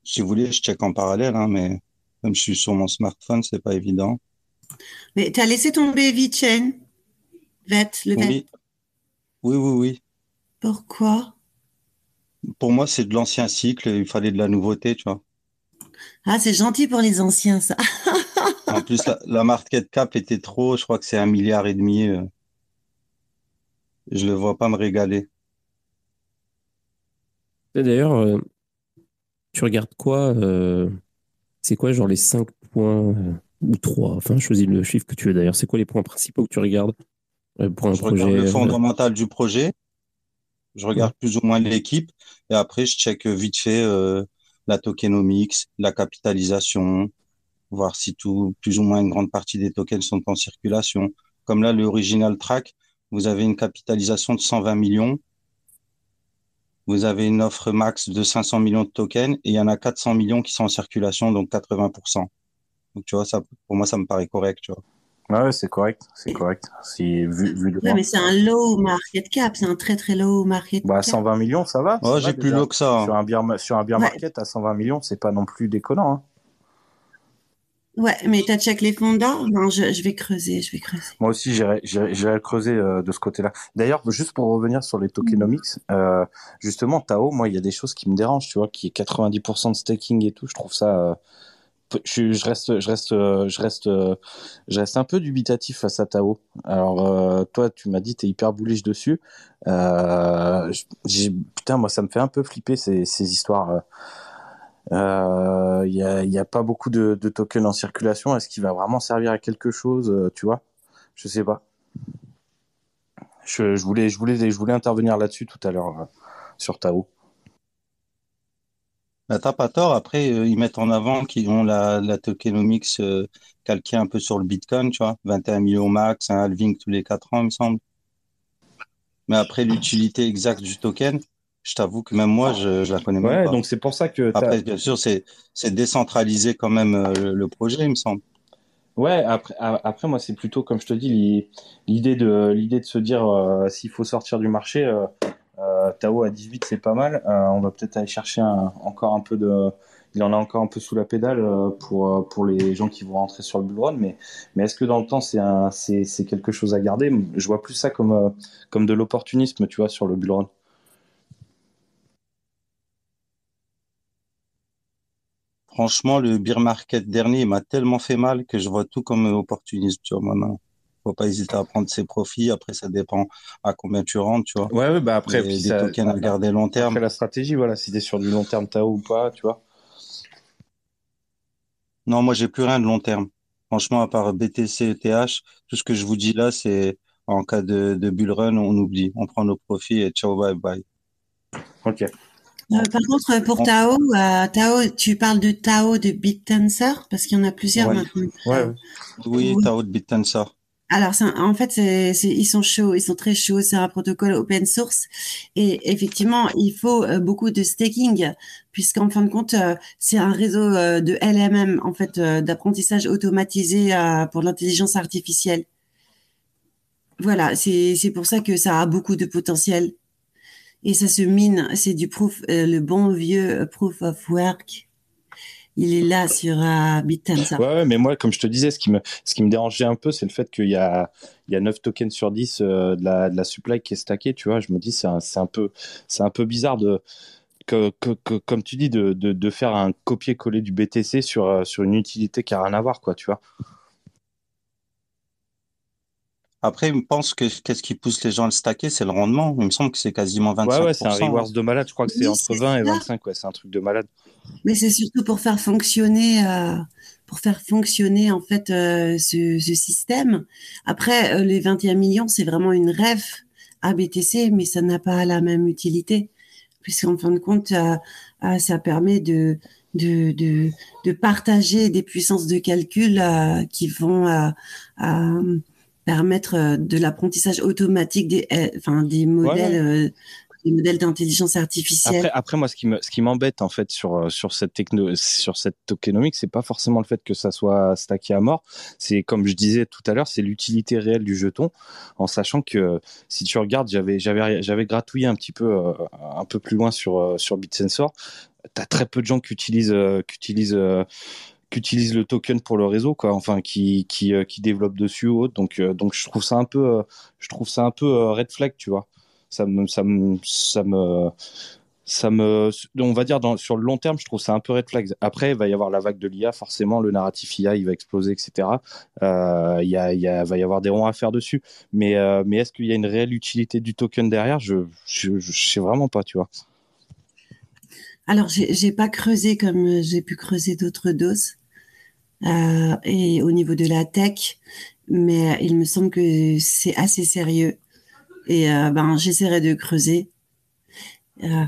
Si vous voulez, je check en parallèle, hein, mais comme je suis sur mon smartphone, c'est pas évident. Mais tu as laissé tomber VeChain, VET, le VET? Oui, oui, oui, oui. Pourquoi? Pour moi, c'est de l'ancien cycle, il fallait de la nouveauté, tu vois. Ah, c'est gentil pour les anciens, ça. En plus, la, la market cap était trop, je crois que c'est un milliard et demi. euh. Je le vois pas me régaler. D'ailleurs, euh, tu regardes quoi euh, C'est quoi, genre les 5 points euh, ou 3 Enfin, choisis le chiffre que tu veux d'ailleurs. C'est quoi les points principaux que tu regardes pour un Je regarde le fondamental du projet, je regarde plus ou moins l'équipe, et après, je check vite fait la tokenomics, la capitalisation, voir si tout, plus ou moins une grande partie des tokens sont en circulation. Comme là, le original track, vous avez une capitalisation de 120 millions. Vous avez une offre max de 500 millions de tokens et il y en a 400 millions qui sont en circulation, donc 80%. Donc, tu vois, ça, pour moi, ça me paraît correct, tu vois. Ouais, c'est correct, c'est correct. Si, vu, vu de Ouais, loin. mais c'est un low market cap, c'est un très très low market Bah, cap. 120 millions, ça va. Oh, va j'ai plus low que ça. hein. Sur un beer, sur un beer Ouais. market à 120 millions, c'est pas non plus déconnant. Hein. Ouais, mais t'as check les fonds d'or? Non, je, je vais creuser, je vais creuser. Moi aussi, j'irai creuser euh, de ce côté-là. D'ailleurs, juste pour revenir sur les tokenomics, euh, justement, Tao, moi, il y a des choses qui me dérangent, tu vois, qui est 90% de staking et tout. Je trouve ça. euh, je, je reste, je reste, euh, je reste, euh, je reste un peu dubitatif face à Tao. Alors, euh, toi, tu m'as dit, t'es hyper bullish dessus. Putain, moi, ça me fait un peu flipper ces, ces histoires. Euh. Euh, Il y a, il a pas beaucoup de, tokens en circulation. Est-ce qu'il va vraiment servir à quelque chose, euh, tu vois? Je sais pas. Je, voulais, intervenir là-dessus tout à l'heure euh, sur Tao. Bah, t'as pas tort. Après, ils mettent en avant qu'ils ont la, tokenomics calquée un peu sur le Bitcoin, tu vois. 21 millions max, un halving tous les 4 ans, il me semble. Mais après, l'utilité exacte du token, je t'avoue que même moi, je, je la connais même pas. donc c'est pour ça que Après, bien sûr, c'est, c'est décentralisé quand même euh, le, projet, il me semble. Ouais, après, a- après moi, c'est plutôt, comme je te dis, l'i- l'idée de, l'idée de se dire euh, s'il faut sortir du marché, euh, Tao à 18, c'est pas mal. On va peut-être aller chercher un- encore un peu de il en a encore un peu sous la pédale pour, pour les gens qui vont rentrer sur le bull run. Mais, mais est-ce que dans le temps, c'est quelque chose à garder? Je vois plus ça comme, comme de l'opportunisme, tu vois, sur le bull run. Franchement, le beer market dernier m'a tellement fait mal que je vois tout comme opportunisme, tu vois, maintenant faut pas hésiter à prendre ses profits. Après, ça dépend à combien tu rentres, tu vois. Ouais, bah après, des tokens à garder long terme. Après la stratégie, voilà, si tu es sur du long terme Tao ou pas, tu vois. Non, moi, j'ai plus rien de long terme. Franchement, à part BTC, ETH, tout ce que je vous dis là, c'est en cas de, de bull run, on oublie. On prend nos profits et ciao, bye bye. Ok. Euh, par contre, pour Tao, euh, Tao, tu parles de Tao de BitTensor parce qu'il y en a plusieurs maintenant. Ouais, oui, oui, Tao de BitTensor. Alors, en fait, ils sont chauds, ils sont très chauds. C'est un protocole open source et effectivement, il faut euh, beaucoup de staking puisqu'en fin de compte, euh, c'est un réseau euh, de LMM, en fait, d'apprentissage automatisé pour l'intelligence artificielle. Voilà, c'est pour ça que ça a beaucoup de potentiel et ça se mine. C'est du proof, le bon vieux proof of work il est là sur uh, Ouais, mais moi, comme je te disais, ce qui me, ce qui me dérangeait un peu, c'est le fait qu'il y a, il y a 9 tokens sur 10 euh, de, la, de la supply qui est stackée, tu vois. Je me dis, c'est un, un, peu, un peu bizarre de, que, que, comme tu dis, de, de, de faire un copier-coller du BTC sur, euh, sur une utilité qui n'a rien à voir, quoi, tu vois. Après, il me pense que qu'est-ce qui pousse les gens à le stacker, c'est le rendement. Il me semble que c'est quasiment 25%. Ouais, ouais, c'est un rewards de malade. Je crois que c'est entre 20 et 25. Ouais, c'est un truc de malade. Mais c'est surtout pour faire fonctionner, euh, pour faire fonctionner en fait euh, ce, ce, système. Après, euh, les 21 millions, c'est vraiment une rêve à BTC, mais ça n'a pas la même utilité, puisqu'en fin de compte, euh, euh, ça permet de de, de, de, partager des puissances de calcul qui vont permettre euh, de l'apprentissage automatique des, euh, enfin, des modèles, euh, des modèles d'intelligence artificielle. Après, après, moi, ce qui me, ce qui m'embête en fait sur sur cette techno, sur cette c'est pas forcément le fait que ça soit stacké à mort. C'est comme je disais tout à l'heure, c'est l'utilité réelle du jeton, en sachant que si tu regardes, j'avais j'avais j'avais gratouillé un petit peu un peu plus loin sur sur BitSensor. T'as très peu de gens qui utilisent qui utilisent utilise le token pour le réseau, quoi. Enfin, qui qui, euh, qui dessus ou autre. Donc euh, donc je trouve ça un peu euh, je trouve ça un peu red flag, tu vois. Ça me ça me ça me ça me, on va dire sur le long terme, je trouve ça un peu red flag. Après, il va y avoir la vague de l'IA, forcément, le narratif IA, il va exploser, etc. Il y a, y va y avoir des ronds à faire dessus. Mais, mais est-ce qu'il y a une réelle utilité du token derrière? Je, je sais vraiment pas, tu vois. Alors, j'ai pas creusé comme j'ai pu creuser d'autres doses euh, et au niveau de la tech, mais il me semble que c'est assez sérieux. Et euh, ben, j'essaierai de creuser. Euh,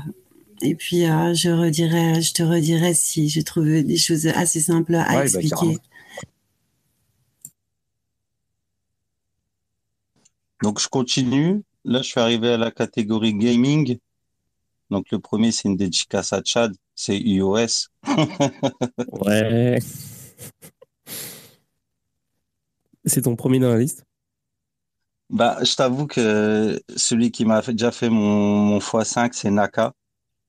et puis, euh, je redirai, je te redirai si je trouve des choses assez simples à bah, expliquer. Donc, je continue. Là, je suis arrivé à la catégorie gaming. Donc, le premier, c'est une dédicace à Chad. C'est iOS. ouais. C'est ton premier dans la liste? Bah, Je t'avoue que celui qui m'a déjà fait mon, mon x5, c'est Naka.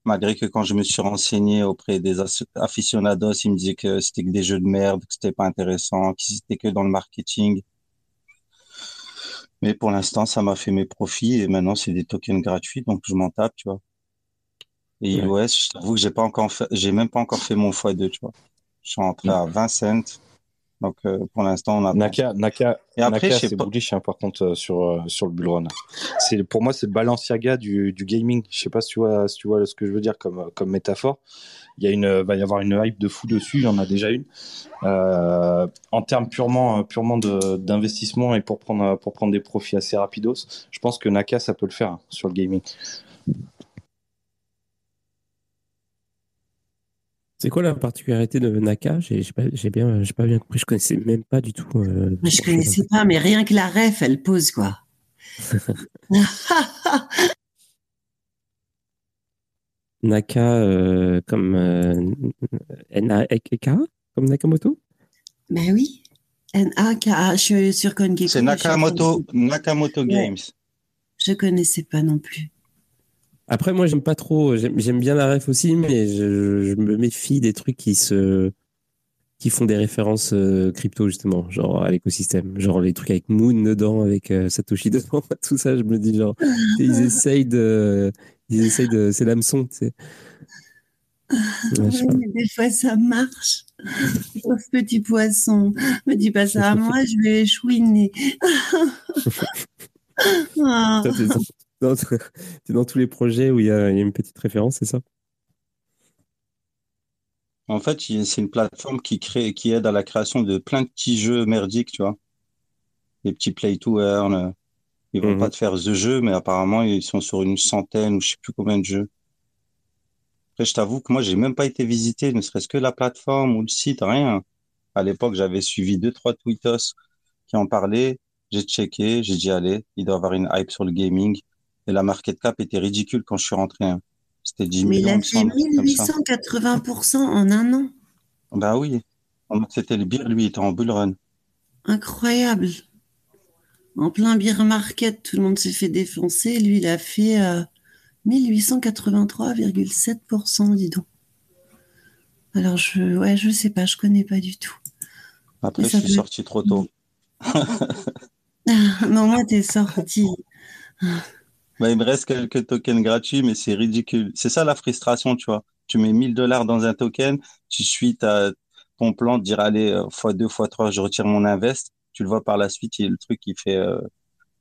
Malgré que quand je me suis renseigné auprès des aficionados, ils me disaient que c'était que des jeux de merde, que c'était pas intéressant, qu'ils étaient que dans le marketing. Mais pour l'instant, ça m'a fait mes profits et maintenant, c'est des tokens gratuits, donc je m'en tape, tu vois. Et iOS, je t'avoue que j'ai pas encore fait, j'ai même pas encore fait mon x2, tu vois. Je suis rentré à 20 cents. Donc euh, pour l'instant, on a Naka, Naka, et après, Naka, c'est pas... bullish hein, par contre euh, sur euh, sur le bull run. C'est pour moi c'est le Balenciaga du, du gaming. Je sais pas si tu vois si tu vois ce que je veux dire comme comme métaphore. Il y a une va y avoir une hype de fou dessus. Il y en a déjà une. Euh, en termes purement purement d'investissement et pour prendre pour prendre des profits assez rapidos, je pense que Naka ça peut le faire hein, sur le gaming. C'est quoi la particularité de Naka? J'ai pas, bien, pas bien compris. Je connaissais même pas du tout. Euh, je connaissais pas, mais rien que la ref, elle pose quoi. Naka euh, comme euh, N-A-K comme Nakamoto? Ben oui. N-A-K-A. Je suis sur CoinGecko. C'est Nakamoto, Nakamoto Games. Je connaissais pas non plus. Après, moi, j'aime pas trop. J'aime bien la ref aussi, mais je, me méfie des trucs qui se qui font des références euh, crypto justement, genre à l'écosystème, genre les trucs avec Moon dedans, avec euh, Satoshi dedans, tout ça. Je me dis genre, ils essayent de, ils essayent de, c'est l'hameçon, tu sais. des fois, ça marche. Sauf petit poisson. Me dis pas ça à moi, je vais chouiner. ah. dans, dans, tous les projets où il y a, une petite référence, c'est ça? En fait, c'est une plateforme qui crée, qui aide à la création de plein de petits jeux merdiques, tu vois. Les petits play to earn. Ils vont mhm. pas te faire the jeu, mais apparemment, ils sont sur une centaine ou je sais plus combien de jeux. Après, je t'avoue que moi, j'ai même pas été visiter, ne serait-ce que la plateforme ou le site, rien. À l'époque, j'avais suivi deux, trois tweetos qui en parlaient. J'ai checké, j'ai dit, allez, il doit avoir une hype sur le gaming. Et la market cap était ridicule quand je suis rentré. Hein. C'était 10 Mais millions. Mais il a fait 1880% en un an. Bah oui. C'était le beer, lui, il était en bull run. Incroyable. En plein beer market, tout le monde s'est fait défoncer. Lui, il a fait 1883,7%, dis donc. Alors, je, ouais, je sais pas, je connais pas du tout. Après, je suis sorti trop tôt. non, moi, t'es sorti. Bah, il me reste quelques tokens gratuits, mais c'est ridicule. C'est ça la frustration, tu vois. Tu mets 1000 dollars dans un token, tu suis ta, ton plan de dire, allez, x2, euh, x3, je retire mon invest. Tu le vois par la suite, il y a le truc qui fait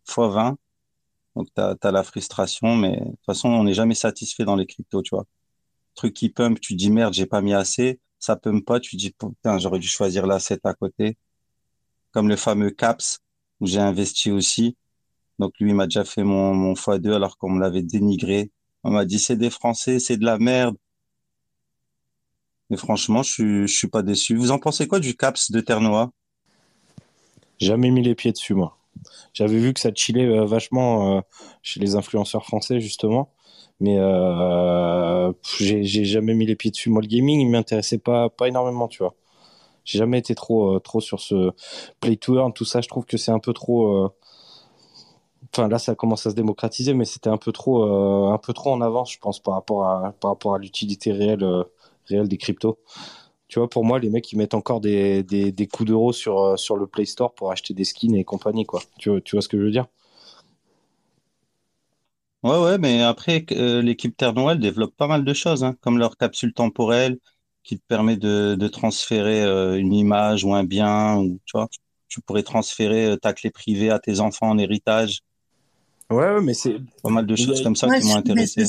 x20. Euh, Donc, tu as, la frustration, mais de toute façon, on n'est jamais satisfait dans les cryptos, tu vois. Truc qui pump, tu dis, merde, j'ai pas mis assez. Ça pump pas, tu dis, putain, j'aurais dû choisir l'asset à côté. Comme le fameux CAPS, où j'ai investi aussi donc lui, m'a déjà fait mon, mon x2 alors qu'on me l'avait dénigré. On m'a dit c'est des Français, c'est de la merde. Mais franchement, je je suis pas déçu. Vous en pensez quoi du CAPS de Ternois? Jamais mis les pieds dessus, moi. J'avais vu que ça chillait euh, vachement euh, chez les influenceurs français, justement. Mais euh, j'ai jamais mis les pieds dessus. Moi, le gaming, il m'intéressait pas, pas énormément, tu vois. J'ai jamais été trop, trop sur ce play to earn, tout ça. Je trouve que c'est un peu trop enfin là ça commence à se démocratiser mais c'était un peu trop euh, un peu trop en avance je pense par rapport à par rapport à l'utilité réelle euh, réelle des cryptos. Tu vois pour moi les mecs ils mettent encore des, des, des coups d'euros sur euh, sur le Play Store pour acheter des skins et compagnie quoi. Tu vois, ce que je veux dire? Ouais ouais mais après l'équipe Terre Noire développe pas mal de choses hein, comme leur capsule temporelle qui te permet de, transférer une image ou un bien tu vois tu pourrais transférer ta clé privée à tes enfants en héritage Ouais, mais c'est pas mal de choses comme ça qui m'ont intéressé.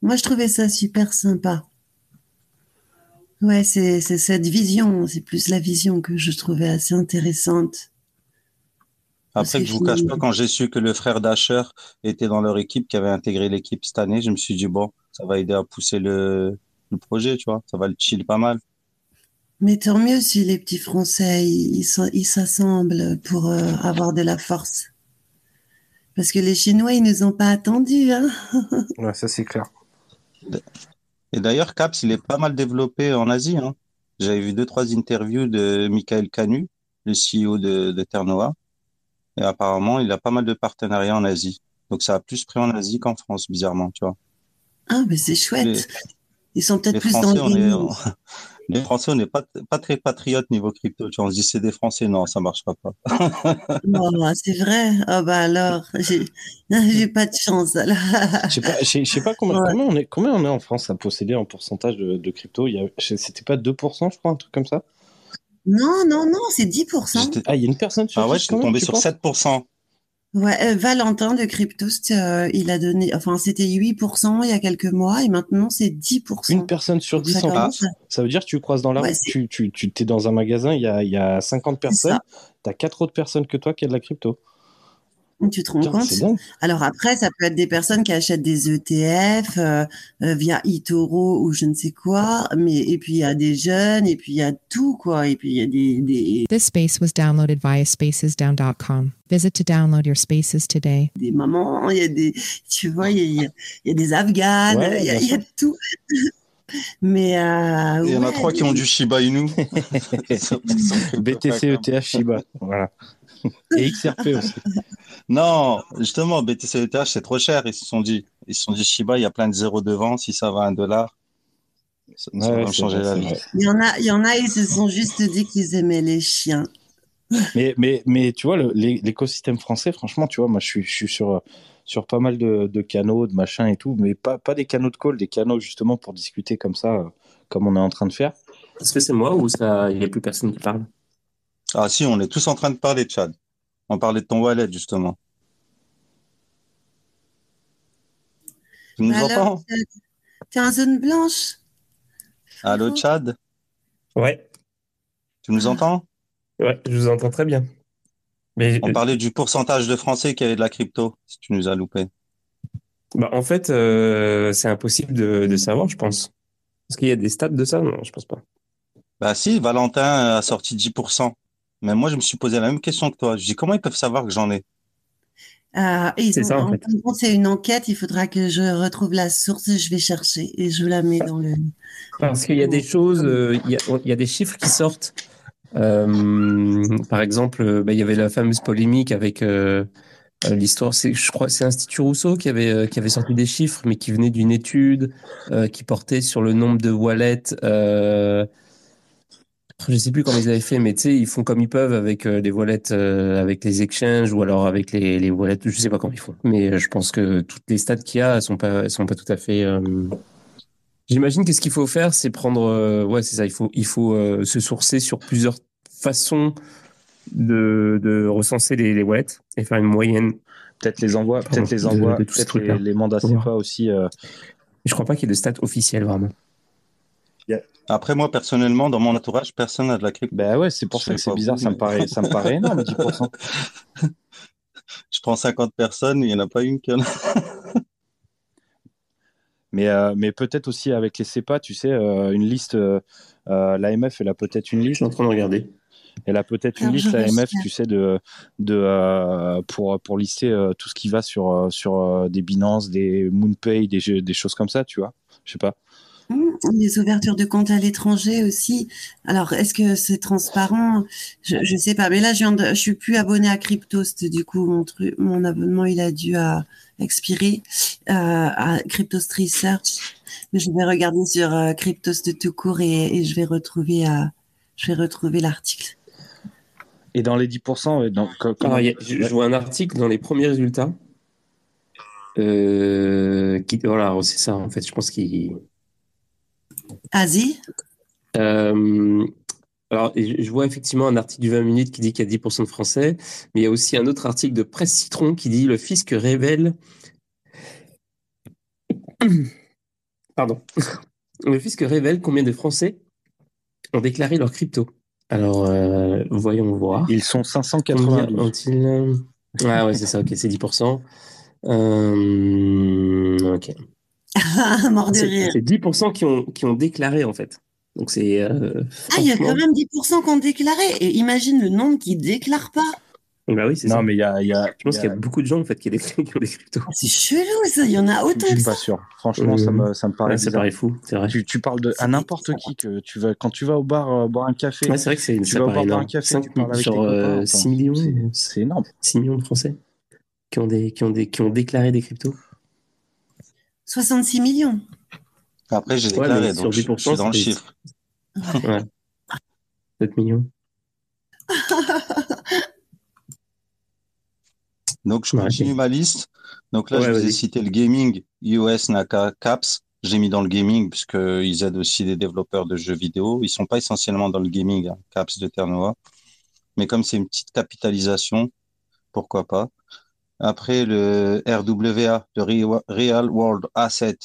Moi, je trouvais ça super sympa. Ouais, c'est cette vision, c'est plus la vision que je trouvais assez intéressante. Après, je vous cache pas, quand j'ai su que le frère d'Asher était dans leur équipe, qui avait intégré l'équipe cette année, je me suis dit, bon, ça va aider à pousser le, le projet, tu vois, ça va le chill pas mal. Mais tant mieux si les petits Français, ils s'assemblent pour euh, avoir de la force. Parce que les Chinois, ils ne nous ont pas attendus. Hein ouais, ça c'est clair. Et d'ailleurs, CAPS, il est pas mal développé en Asie. Hein. J'avais vu deux, trois interviews de Michael Canu, le CEO de, de Ternoa. Et apparemment, il a pas mal de partenariats en Asie. Donc ça a plus pris en Asie qu'en France, bizarrement, tu vois. Ah, mais c'est chouette. Ils sont peut-être plus dans le les Français, on n'est pas, pas très patriotes niveau crypto. Tu vois, on se dit c'est des Français, non, ça marchera pas. Bah, c'est vrai. Ah bah alors, j'ai pas de chance. Je sais pas, je sais pas combien, on est, combien on est en France à posséder en pourcentage de, de crypto. C'était pas 2%, je crois, un truc comme ça? Non, non, non, c'est 10%. Ah, il y a une personne sur Ah ouais, je suis tombé sur 7%. Ouais, euh, Valentin de Cryptost, euh, il a donné, enfin c'était 8% il y a quelques mois et maintenant c'est 10%. Une personne sur 10 en France. Ça veut dire que tu croises dans la rue, tu, tu, tu es dans un magasin, il y a, il y a 50 personnes, tu as 4 autres personnes que toi qui a de la crypto. Tu te rends compte Alors après, ça peut être des personnes qui achètent des ETF euh, euh, via eToro ou je ne sais quoi, mais et puis il y a des jeunes et puis il y a tout quoi, et puis il y a des, des... This space was downloaded via spacesdown.com. Visit to download your spaces today. Des mamans, il y a des, tu vois, il y a, il y a des Afghanes, il, y a, il y a tout. Mais euh, il y en a trois qui ont du Shiba Inu. BTC, ETH, Shiba. Voilà. Et XRP aussi. Non, justement, BTC ETH, c'est trop cher. Ils se sont dit, ils se sont dit, Shiba, il y a plein de zéros devant. Si ça va à un dollar, ça, ça Ouais, va changer vrai, la vie. Il y en a, il y en a, ils se sont juste dit qu'ils aimaient les chiens. Mais, mais, mais tu vois, l'écosystème français, franchement, tu vois, moi, je suis, je suis sur, sur pas mal de, de canaux, de machins et tout, mais pas, pas des canaux de call, des canaux justement pour discuter comme ça, euh, comme on est en train de faire. Est-ce que c'est moi ou ça, il n'y a plus personne qui parle? Ah si, on est tous en train de parler, Chad. On parlait de ton wallet, justement. Tu nous Alors, entends? T'es en zone blanche Allô, Chad Ouais, Tu nous entends? Ouais, je vous entends très bien. Mais On parlait du pourcentage de Français qui avaient de la crypto, si tu nous as loupé. bah, en fait, euh, c'est impossible de, de savoir, je pense. Est-ce qu'il y a des stats de ça? Non, je pense pas. Bah si, Valentin a sorti 10%. Mais moi, je me suis posé la même question que toi. Je dis, comment ils peuvent savoir que j'en ai? Euh, C'est ont- ça, en fait. c'est une enquête. Il faudra que je retrouve la source. Je vais chercher et je la mets dans le. Parce qu'il y a des choses, euh, il y a, il y a des chiffres qui sortent. Euh, par exemple, bah, il y avait la fameuse polémique avec l'histoire. C'est, je crois, que c'est Institut Rousseau qui avait qui avait sorti des chiffres, mais qui venaient d'une étude euh, qui portait sur le nombre de wallets. Euh, je sais plus comment ils avaient fait, mais tu sais, ils font comme ils peuvent avec euh, les wallets, euh, avec les exchanges ou alors avec les, les wallets. Je sais pas comment ils font, mais euh, je pense que toutes les stats qu'il y a, elles sont pas, elles sont pas tout à fait. euh, J'imagine que ce qu'il faut faire, c'est prendre, euh, ouais, c'est ça. Il faut, il faut euh, se sourcer sur plusieurs façons de, de recenser les, les wallets et faire une moyenne. Peut-être les envois, peut-être les envois, peut-être les, mandats. CEPA aussi. euh, Je crois pas qu'il y ait de stats officielles vraiment. Après, moi, personnellement, dans mon entourage, personne n'a de la crypto. Ben ouais, c'est pour Je ça que c'est bizarre, vous, ça me paraît, ça me paraît énorme, 10%. Je prends 50 personnes, il n'y en a pas une qui en a. Mais, euh, mais peut-être aussi avec les CEPA, tu sais, euh, une liste, euh, euh, l'AMF, elle a peut-être une Je liste, suis en train de regarder. elle a peut-être une liste, je l'AMF, tu sais, de, de, euh, pour, pour lister euh, tout ce qui va sur, sur euh, des Binance, des MoonPay, des, jeux- des choses comme ça, tu vois. Je sais pas. Mmh, Les ouvertures de comptes à l'étranger aussi. Alors, est-ce que c'est transparent? Je, je sais pas. Mais là, je, viens de, je suis plus abonné à Cryptost. Du coup, mon, abonnement, il a dû à expirer euh, à Cryptost Research. Mais je vais regarder sur euh, Cryptost tout court et, et je vais retrouver, euh, je vais retrouver l'article. Et dans les 10%, euh, dans, Alors, a- je, je vois un article dans les premiers résultats. Euh, qui, voilà, c'est ça en fait. Je pense qu'il. Asie? Euh, alors, je vois effectivement un article du 20 minutes qui dit qu'il y a 10% de Français, mais il y a aussi un autre article de Presse Citron qui dit le fisc révèle. Pardon. Le fisc révèle combien de Français ont déclaré leur crypto. Alors, euh, voyons voir. ils sont Combien 592. ont-ils? Ah ouais, c'est ça, ok, c'est 10%. Euh, ok. Mort de C'est rire. c'est 10% qui ont, qui ont déclaré en fait. Donc c'est. euh, Ah, il y a franchement- quand même 10% qui ont déclaré. Et imagine le nombre qui déclarent pas. Bah oui, c'est ça. Non, mais il y a, y a, Je pense qu'il y a beaucoup de gens en fait qui, ont des, qui ont des cryptos. C'est chelou, ça. Il y en a je autant suis que pas sûr. Franchement, ça me, ça me paraît Ouais, ça paraît fou, c'est vrai. Tu, tu parles de, à n'importe qui que tu vas, quand tu vas au bar euh, boire un café, Ouais, c'est vrai que c'est tu vas paraît boire énorme. un café, 5 tu parles avec sur copains, euh, enfin, 6 millions, c'est- c'est énorme. 6 millions de Français qui ont, des, qui, ont des, qui ont déclaré des cryptos. 66 millions. Après, j'ai Ouais, déclaré, sur donc je, 10%, je suis dans le chiffre. Ouais. 7 millions. Donc, je Ouais, continue ma liste. Donc là, Ouais, je vous ai cité le gaming, US, Naka, Caps. J'ai mis dans le gaming puisqu'ils aident aussi les développeurs de jeux vidéo. Ils sont pas essentiellement dans le gaming, hein, Caps de Ternoa. Mais comme c'est une petite capitalisation, pourquoi pas. Après, le RWA, le Real World Asset.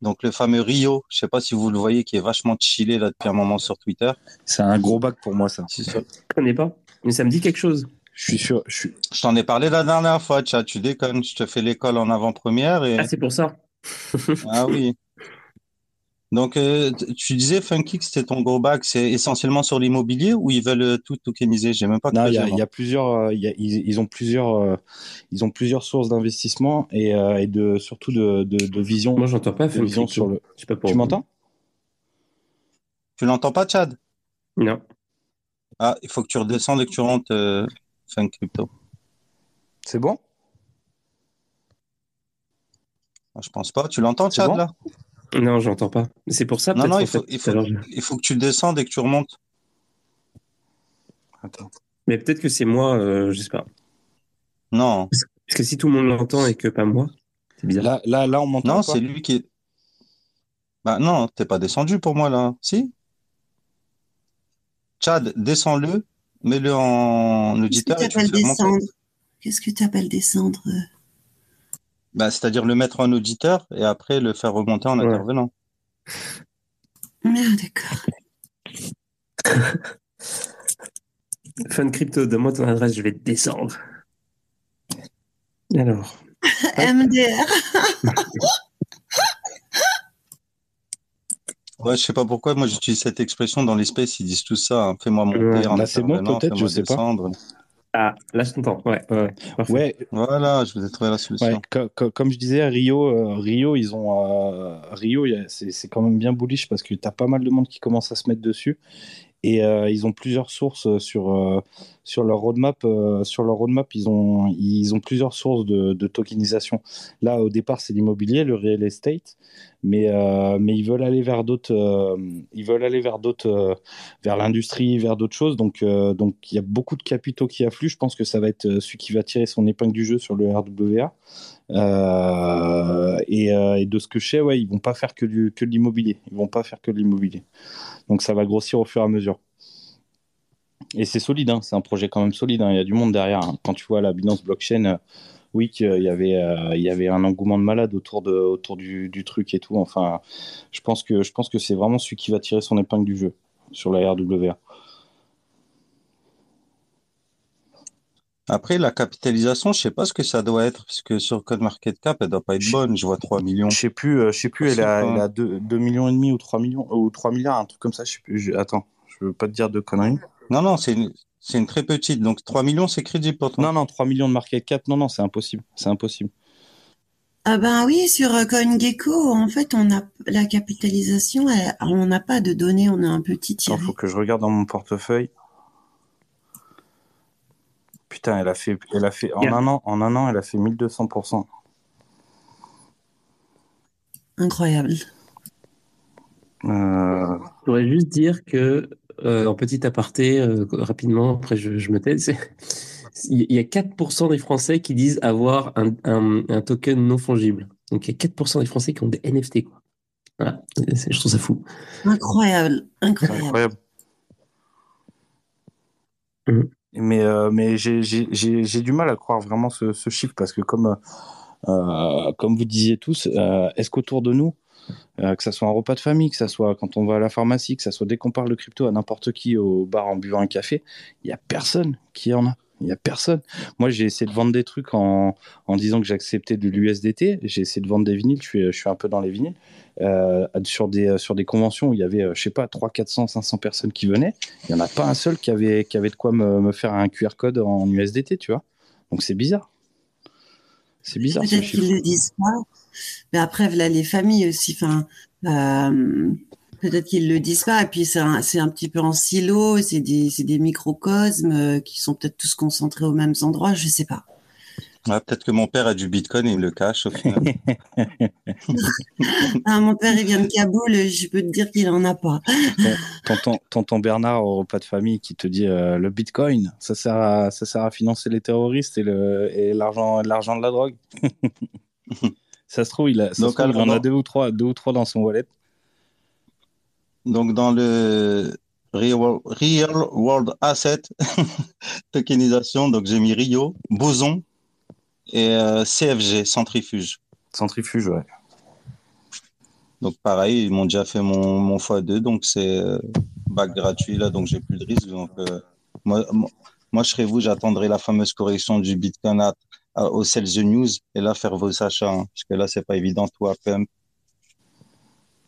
Donc, le fameux Rio, je sais pas si vous le voyez, qui est vachement chillé là depuis un moment sur Twitter. C'est un gros bac pour moi, ça. Je connais pas, mais ça me dit quelque chose. Je suis sûr. Je suis... Je t'en ai parlé la dernière fois, Tchad, tu déconnes. Je te fais l'école en avant-première et, Ah, c'est pour ça. ah oui. Donc, euh, tu disais, Funky, que c'était ton gros bac, c'est essentiellement sur l'immobilier ou ils veulent euh, tout tokeniser? J'ai même pas Non, il y a, y plusieurs. euh, il y a- ils, ils ont plusieurs. euh, ils ont plusieurs sources d'investissement et, euh, et de surtout de, de, de vision. Moi, j'entends pas vision sur le. Je sais pas pour Tu m'entends? Tu l'entends pas, Tchad? Non. Ah, il faut que tu redescendes et que tu rentres. euh, Fun Crypto. C'est bon? Ah, Je pense pas. Tu l'entends, Chad, bon? là? Non, j'entends pas. C'est pour ça, Non, peut-être. non, il faut, fait, il, faut, il faut que tu descendes et que tu remontes. Attends. Mais peut-être que c'est moi, euh, je sais pas. Non, Parce que si tout le monde l'entend et que pas moi, c'est bizarre. Là, là, là, on m'entend non, c'est lui qui est. Bah non, t'es pas descendu pour moi, là. Si Chad, descends-le, mets-le en Qu'est-ce que auditeur tu appelles descendre? Qu'est-ce que tu appelles descendre? Bah, c'est-à-dire le mettre en auditeur et après le faire remonter en Ouais. intervenant. Merde, d'accord. Fun Crypto, donne-moi ton adresse, je vais te descendre. Alors, MDR. Ouais, je sais pas pourquoi, moi j'utilise cette expression dans l'espace, ils disent tout ça, hein. fais-moi monter Ouais. en Là, c'est bon, peut-être, fais-moi je sais pas. Ah, là je t'entends. Ouais, Voilà, je vous ai trouvé la solution. Ouais, co- co- comme je disais, Rio, euh, Rio, ils ont euh, Rio, c'est quand même bien bullish parce que tu as pas mal de monde qui commence à se mettre dessus et euh, ils ont plusieurs sources sur sur leur roadmap. sur leur roadmap, ils ont ils ont plusieurs sources de, de tokenisation. Là, au départ, c'est l'immobilier, le real estate, mais euh, mais ils veulent aller vers d'autres, euh, ils veulent aller vers d'autres, euh, vers l'industrie, vers d'autres choses. Donc donc il y a beaucoup de capitaux qui affluent. Je pense que ça va être celui qui va tirer son épingle du jeu sur le RWA. Et, de ce que je sais, ouais, ils vont pas faire que, du, que l'immobilier. Ils vont pas faire que de l'immobilier. Donc ça va grossir au fur et à mesure. Et c'est solide, hein, c'est un projet quand même solide. hein, Il y a du monde derrière. hein. Quand tu vois la Binance Blockchain, oui, qu'il y avait, euh, il y avait un engouement de malade autour, de, autour du, du truc et tout. Enfin, je pense que, je pense que c'est vraiment celui qui va tirer son épingle du jeu sur la RWA. Après, la capitalisation, je sais pas ce que ça doit être, parce que sur CoinMarketCap, elle doit pas être bonne. Je vois 3 millions. Je sais plus, euh, je sais plus, elle a, elle a 2, millions et demi ou 3 millions, ou 3 milliards, un truc comme ça, je sais plus. Je- attends, je veux pas te dire de conneries. Non, non, c'est une, c'est une très petite. Donc 3 millions, c'est crédible pour toi. Non, non, 3 millions de market cap, non, non, c'est impossible. C'est impossible. Ah ben oui, sur euh, CoinGecko, en fait, on a la capitalisation, elle- on n'a pas de données, on a un petit Il tiré. faut que je regarde dans mon portefeuille. Putain, elle a fait, elle a fait en Yeah. un an, en un an, elle a fait 1200%. Incroyable. Euh, Je voudrais juste dire que, euh, en petit aparté, euh, rapidement, après je, je me tais, il y a 4% des Français qui disent avoir un, un- un token non fongible. Donc il y a 4% des Français qui ont des NFT. Quoi. Voilà, C'est- je trouve ça fou. Incroyable. Incroyable. incroyable. Mhm. Mais, euh, mais j'ai- j'ai j'ai- j'ai du mal à croire vraiment ce, ce chiffre parce que comme, euh, comme vous disiez tous, euh, est-ce qu'autour de nous, euh, que ça soit un repas de famille, que ça soit quand on va à la pharmacie, que ça soit dès qu'on parle de crypto à n'importe qui au bar en buvant un café, il n'y a personne qui en a. Il n'y a personne. Moi, j'ai essayé de vendre des trucs en, en disant que j'acceptais de l'USDT. J'ai essayé de vendre des vinyles. Je suis, je suis un peu dans les vinyles. Euh, sur, des, sur des conventions où il y avait, euh, je sais pas, 300, 400, 500 personnes qui venaient. Il n'y en a pas un seul qui avait, qui avait de quoi me, me faire un QR code en USDT, tu vois. Donc, c'est bizarre. C'est bizarre Peut-être qu'ils le disent pas. Mais après, voilà les familles aussi. Enfin, euh, peut-être qu'ils le disent pas. Et puis c'est un, c'est un petit peu en silo. C'est des, c'est des microcosmes euh, qui sont peut-être tous concentrés aux mêmes endroits. Je sais pas. Ouais, Peut-être que mon père a du bitcoin et il le cache au final. Ah, mon père, il vient de Kaboul. Je peux te dire qu'il en a pas. Tonton, tonton Bernard au repas de famille qui te dit euh, le bitcoin, ça sert, à, ça sert à financer les terroristes et le- et l'argent l'argent de la drogue. ça se trouve, il, a, ça Donc, se trouve, il en a deux ou, trois, deux ou trois dans son wallet. Donc, dans le Real, Real World Asset tokenisation, donc j'ai mis Rio, Boson et euh, CFG, centrifuge. Centrifuge, ouais. Donc, pareil, ils m'ont déjà fait mon, mon x2, donc c'est euh, bac gratuit, là, donc j'ai plus de risque. Donc, euh, moi, moi, moi, je serais vous, j'attendrai la fameuse correction du Bitcoin à- à- au Sell the News et là, faire vos achats, hein, parce que là, c'est pas évident, à pump.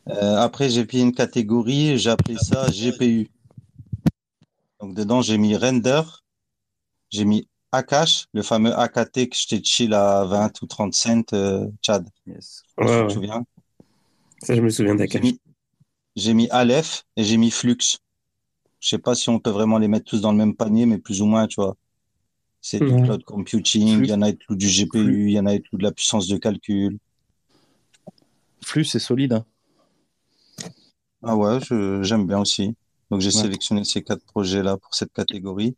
Euh, après, j'ai pris une catégorie, j'ai appelé ça GPU. Donc, dedans, j'ai mis Render, j'ai mis Akash, le fameux AKT que je t'ai chill à 20 ou 30 cents, euh, Chad. Yes. Ouais, te souviens? Ça, je me souviens J'ai d'Akash. mis, j'ai mis Aleph et j'ai mis Flux. Je sais pas si on peut vraiment les mettre tous dans le même panier, mais plus ou moins, tu vois. C'est du cloud computing, il y en a tout du GPU, il y en a tout de la puissance de calcul. Flux, c'est solide. Hein. Ah ouais, j'aime bien aussi. Donc j'ai sélectionné ces quatre projets-là pour cette catégorie.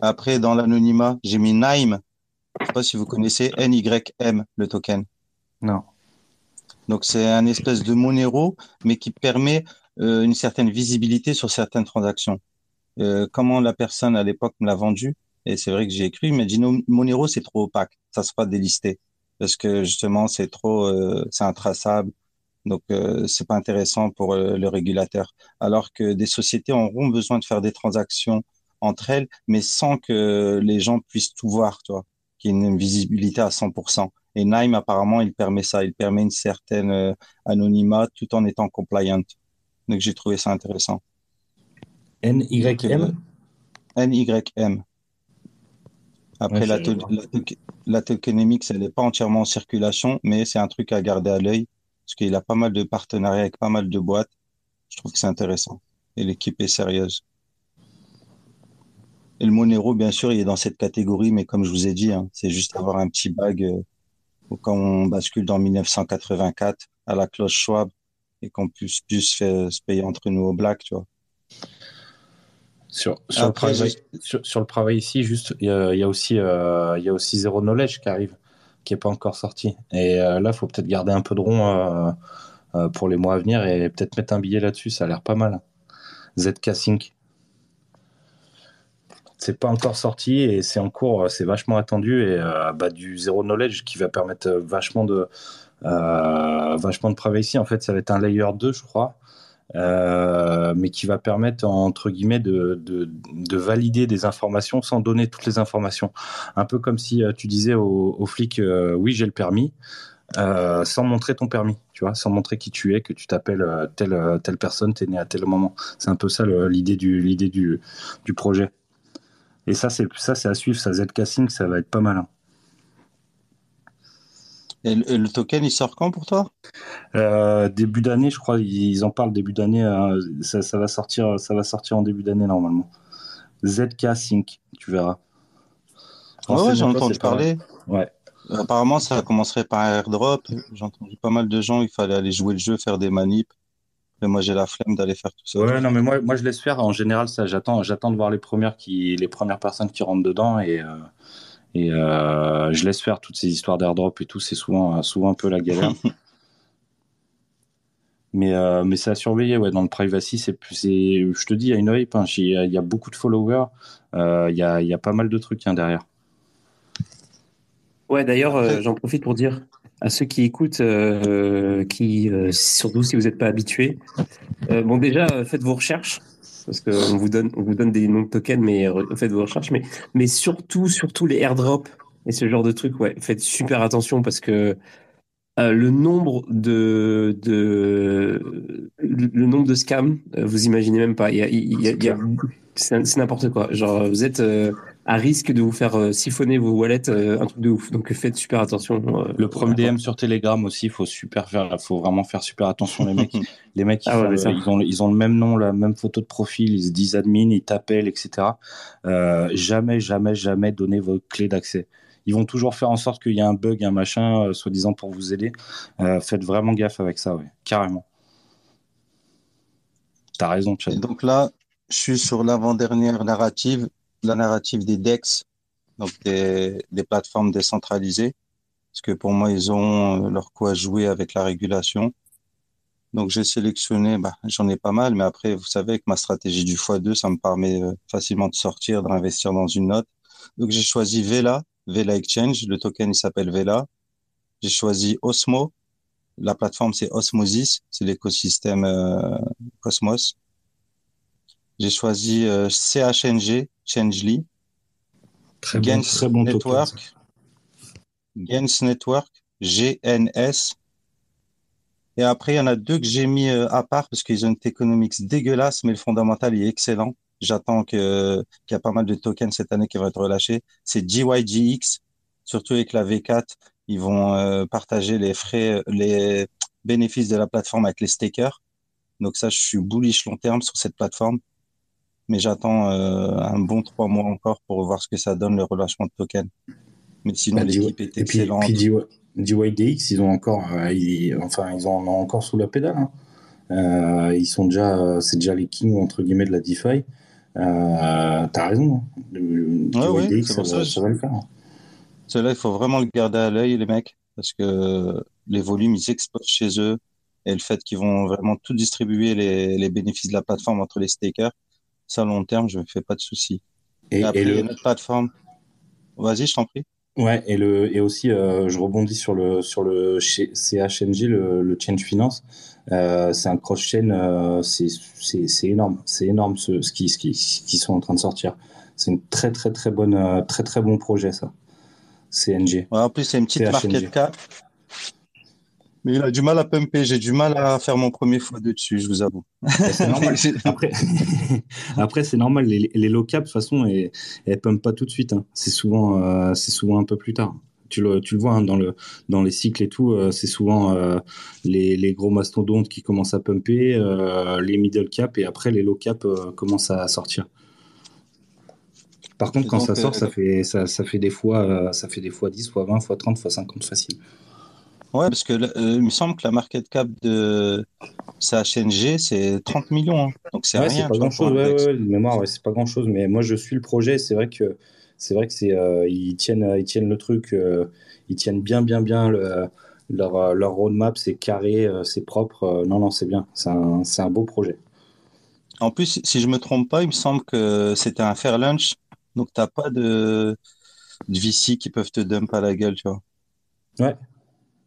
Après, dans l'anonymat, j'ai mis NIME. Je ne sais pas si vous connaissez NYM, le token. Non. Donc c'est un espèce de Monero, mais qui permet euh, une certaine visibilité sur certaines transactions. Euh, comment la personne à l'époque me l'a vendu, et c'est vrai que j'ai écrit, mais dit Monero c'est trop opaque, ça sera délisté parce que justement c'est trop, euh, c'est intraçable, donc euh, c'est pas intéressant pour euh, le régulateur. Alors que des sociétés auront besoin de faire des transactions entre elles, mais sans que les gens puissent tout voir, tu vois, qu'il y ait une visibilité à 100%. Et Nime, apparemment, il permet ça. Il permet une certaine euh, anonymat tout en étant compliant. Donc, j'ai trouvé ça intéressant. NYM NYM. Après, la, la, tokenomics, elle n'est pas entièrement en circulation, mais c'est un truc à garder à l'œil parce qu'il a pas mal de partenariats avec pas mal de boîtes. Je trouve que c'est intéressant. Et l'équipe est sérieuse. Et le Monero, bien sûr, il est dans cette catégorie, mais comme je vous ai dit, hein, c'est juste avoir un petit bag euh, quand on bascule dans 1984 à la cloche Schwab et qu'on puisse plus se payer entre nous au black, tu vois. Sur, sur, le sur, le ici, juste, il y a, aussi, euh, il y a aussi Zero Knowledge qui arrive, qui n'est pas encore sorti. Et euh, là, il faut peut-être garder un peu de rond pour les mois à venir et peut-être mettre un billet là-dessus, ça a l'air pas mal. ZK Sync c'est pas encore sorti et c'est en cours, euh, c'est vachement attendu et euh, bah, du zero knowledge qui va permettre euh, vachement de vachement de privacy. En fait, ça va être un layer 2, je crois. Mais qui va permettre entre guillemets de, de, valider des informations sans donner toutes les informations. Un peu comme si tu disais aux au flics oui j'ai le permis, sans montrer ton permis, tu vois, sans montrer qui tu es, que tu t'appelles telle, telle personne, tu es né à tel moment. C'est un peu ça l'idée du, du, du projet. Et ça, c'est à suivre. Ça, Zcasing, ça va être pas mal. Et le, token, il sort quand pour toi? Euh, Début d'année, je crois. Ils en parlent début d'année. Hein. ça, va sortir, ça va sortir en début d'année normalement. ZK Sync, tu verras. ouais, j'ai entendu parler. Ouais. Apparemment, ça commencerait par un airdrop. J'ai entendu pas mal de gens. Il fallait aller jouer le jeu, faire des manips moi, j'ai la flemme d'aller faire tout ça. Ouais, non, mais moi, moi, je laisse faire. En général, ça, j'attends, j'attends de voir les premières qui, les premières personnes qui rentrent dedans et, euh, et euh, je laisse faire toutes ces histoires d'airdrop et tout. C'est souvent, souvent un peu la galère. mais, euh, mais c'est à surveiller, ouais. Dans le privacy, c'est, je te dis, il y a une hype. Hein. Il y a beaucoup de followers. Il y a, il y a pas mal de trucs hein, derrière. Ouais, d'ailleurs, j'en profite pour dire, à ceux qui écoutent, euh, qui, euh, surtout si vous n'êtes pas habitués. Euh, bon, déjà, faites vos recherches, parce qu'on vous donne, on vous donne des noms de tokens, mais faites vos recherches. Mais, mais surtout, surtout les airdrops et ce genre de trucs, ouais, faites super attention parce que le nombre de, de le nombre de scams, vous imaginez même pas. Il y a, il y a, c'est n'importe quoi. Genre, vous êtes à risque de vous faire euh, siphonner vos wallets, euh, un truc de ouf. Donc faites super attention. Euh, le premier DM sur Telegram aussi, faut super faire, faut vraiment faire super attention les mecs. les mecs, ils, ah ils, ont, ils ont le même nom, la même photo de profil, ils se disent admin, ils t'appellent, etc. jamais, jamais, jamais donner vos clés d'accès. Ils vont toujours faire en sorte qu'il y ait un bug, un machin, soi-disant pour vous aider. faites vraiment gaffe avec ça, ouais, carrément. T'as raison, Chad. Et donc là, je suis sur l'avant-dernière narrative la narrative des DEX, donc des, plateformes décentralisées, parce que pour moi, ils ont euh, leur à jouer avec la régulation. Donc j'ai sélectionné, bah, j'en ai pas mal, mais après, vous savez que ma stratégie du x2, ça me permet euh, facilement de sortir, d'investir dans une note. Donc j'ai choisi Vela, Vela Exchange, le token il s'appelle Vela. J'ai choisi Osmo, la plateforme c'est Osmosis, c'est l'écosystème euh, Cosmos. J'ai choisi CHNG, Changely, très Gens très bon Network, Gens Network, GNS. Et après, il y en a deux que j'ai mis euh, à part parce qu'ils ont une economics dégueulasse, mais le fondamental est excellent. J'attends qu'il y a pas mal de tokens cette année qui vont être relâchés. C'est GYGX, surtout avec la V4. Ils vont euh, partager les frais, les bénéfices de la plateforme avec les stakers. Donc ça, je suis bullish long terme sur cette plateforme. Mais j'attends euh, un bon trois mois encore pour voir ce que ça donne le relâchement de token. Mais sinon, Bah, l'équipe est Et puis, excellente. puis DY DYDX, ils ont encore, euh, ils- enfin, ils en ont encore sous la pédale. hein. Euh, ils sont déjà, c'est déjà les kings entre guillemets de la DeFi. T'as raison. hein. Le- Ouais, ouais, DYDX, ça, ça, ça va le faire. Cela, il faut vraiment le garder à l'œil, les mecs, parce que les volumes, ils explosent chez eux. Et le fait qu'ils vont vraiment tout distribuer les, les bénéfices de la plateforme entre les stakers, ça, long terme, je me fais pas de soucis. Et, Et après, et le, plateforme. Vas-y, je t'en prie. ouais, et le, et aussi, euh, je rebondis sur le sur le CHNG, le, le Change Finance. Euh, c'est un cross-chain, euh, c'est énorme, c'est énorme ce, ce qui ce qui qui sont en train de sortir. C'est une très très très bonne, très très bon projet ça. CNG. Ouais, en plus, c'est une petite CHNG. market cap. Mais il a du mal à pumper. J'ai du mal à faire mon premier fois dessus, je vous avoue. Normal. Après, après c'est normal. Les, les low cap, de toute façon, elles, elles pumpent pas tout de suite. hein. C'est souvent, euh, c'est souvent un peu plus tard. Tu le, tu le vois hein, dans, le, dans les cycles et tout, euh, c'est souvent euh, les, les gros mastodontes qui commencent à pumper, euh, les middle cap et après les low cap euh, commencent à sortir. Par contre, quand donc, ça sort, ça fait, ça, ça fait des fois, ça fait des fois 10, fois 20, fois 30, fois 50 facile. Ouais, parce que euh, il me semble que la market cap de CHNG, c'est 30 millions. hein. Donc, c'est Ouais, rien. c'est pas grand chose. Ouais, ouais, de mémoire, c'est pas grand chose. Mais moi, je suis le projet. C'est vrai que c'est vrai que c'est euh, ils tiennent ils tiennent le truc. euh, ils tiennent bien bien bien le, leur euh, leur roadmap. C'est carré, euh, c'est propre. euh, non non, c'est bien. C'est un c'est un beau projet. En plus, si je me trompe pas, il me semble que c'était un fair lunch. Donc, t'as pas de, de VC qui peuvent te dump à la gueule, tu vois. Ouais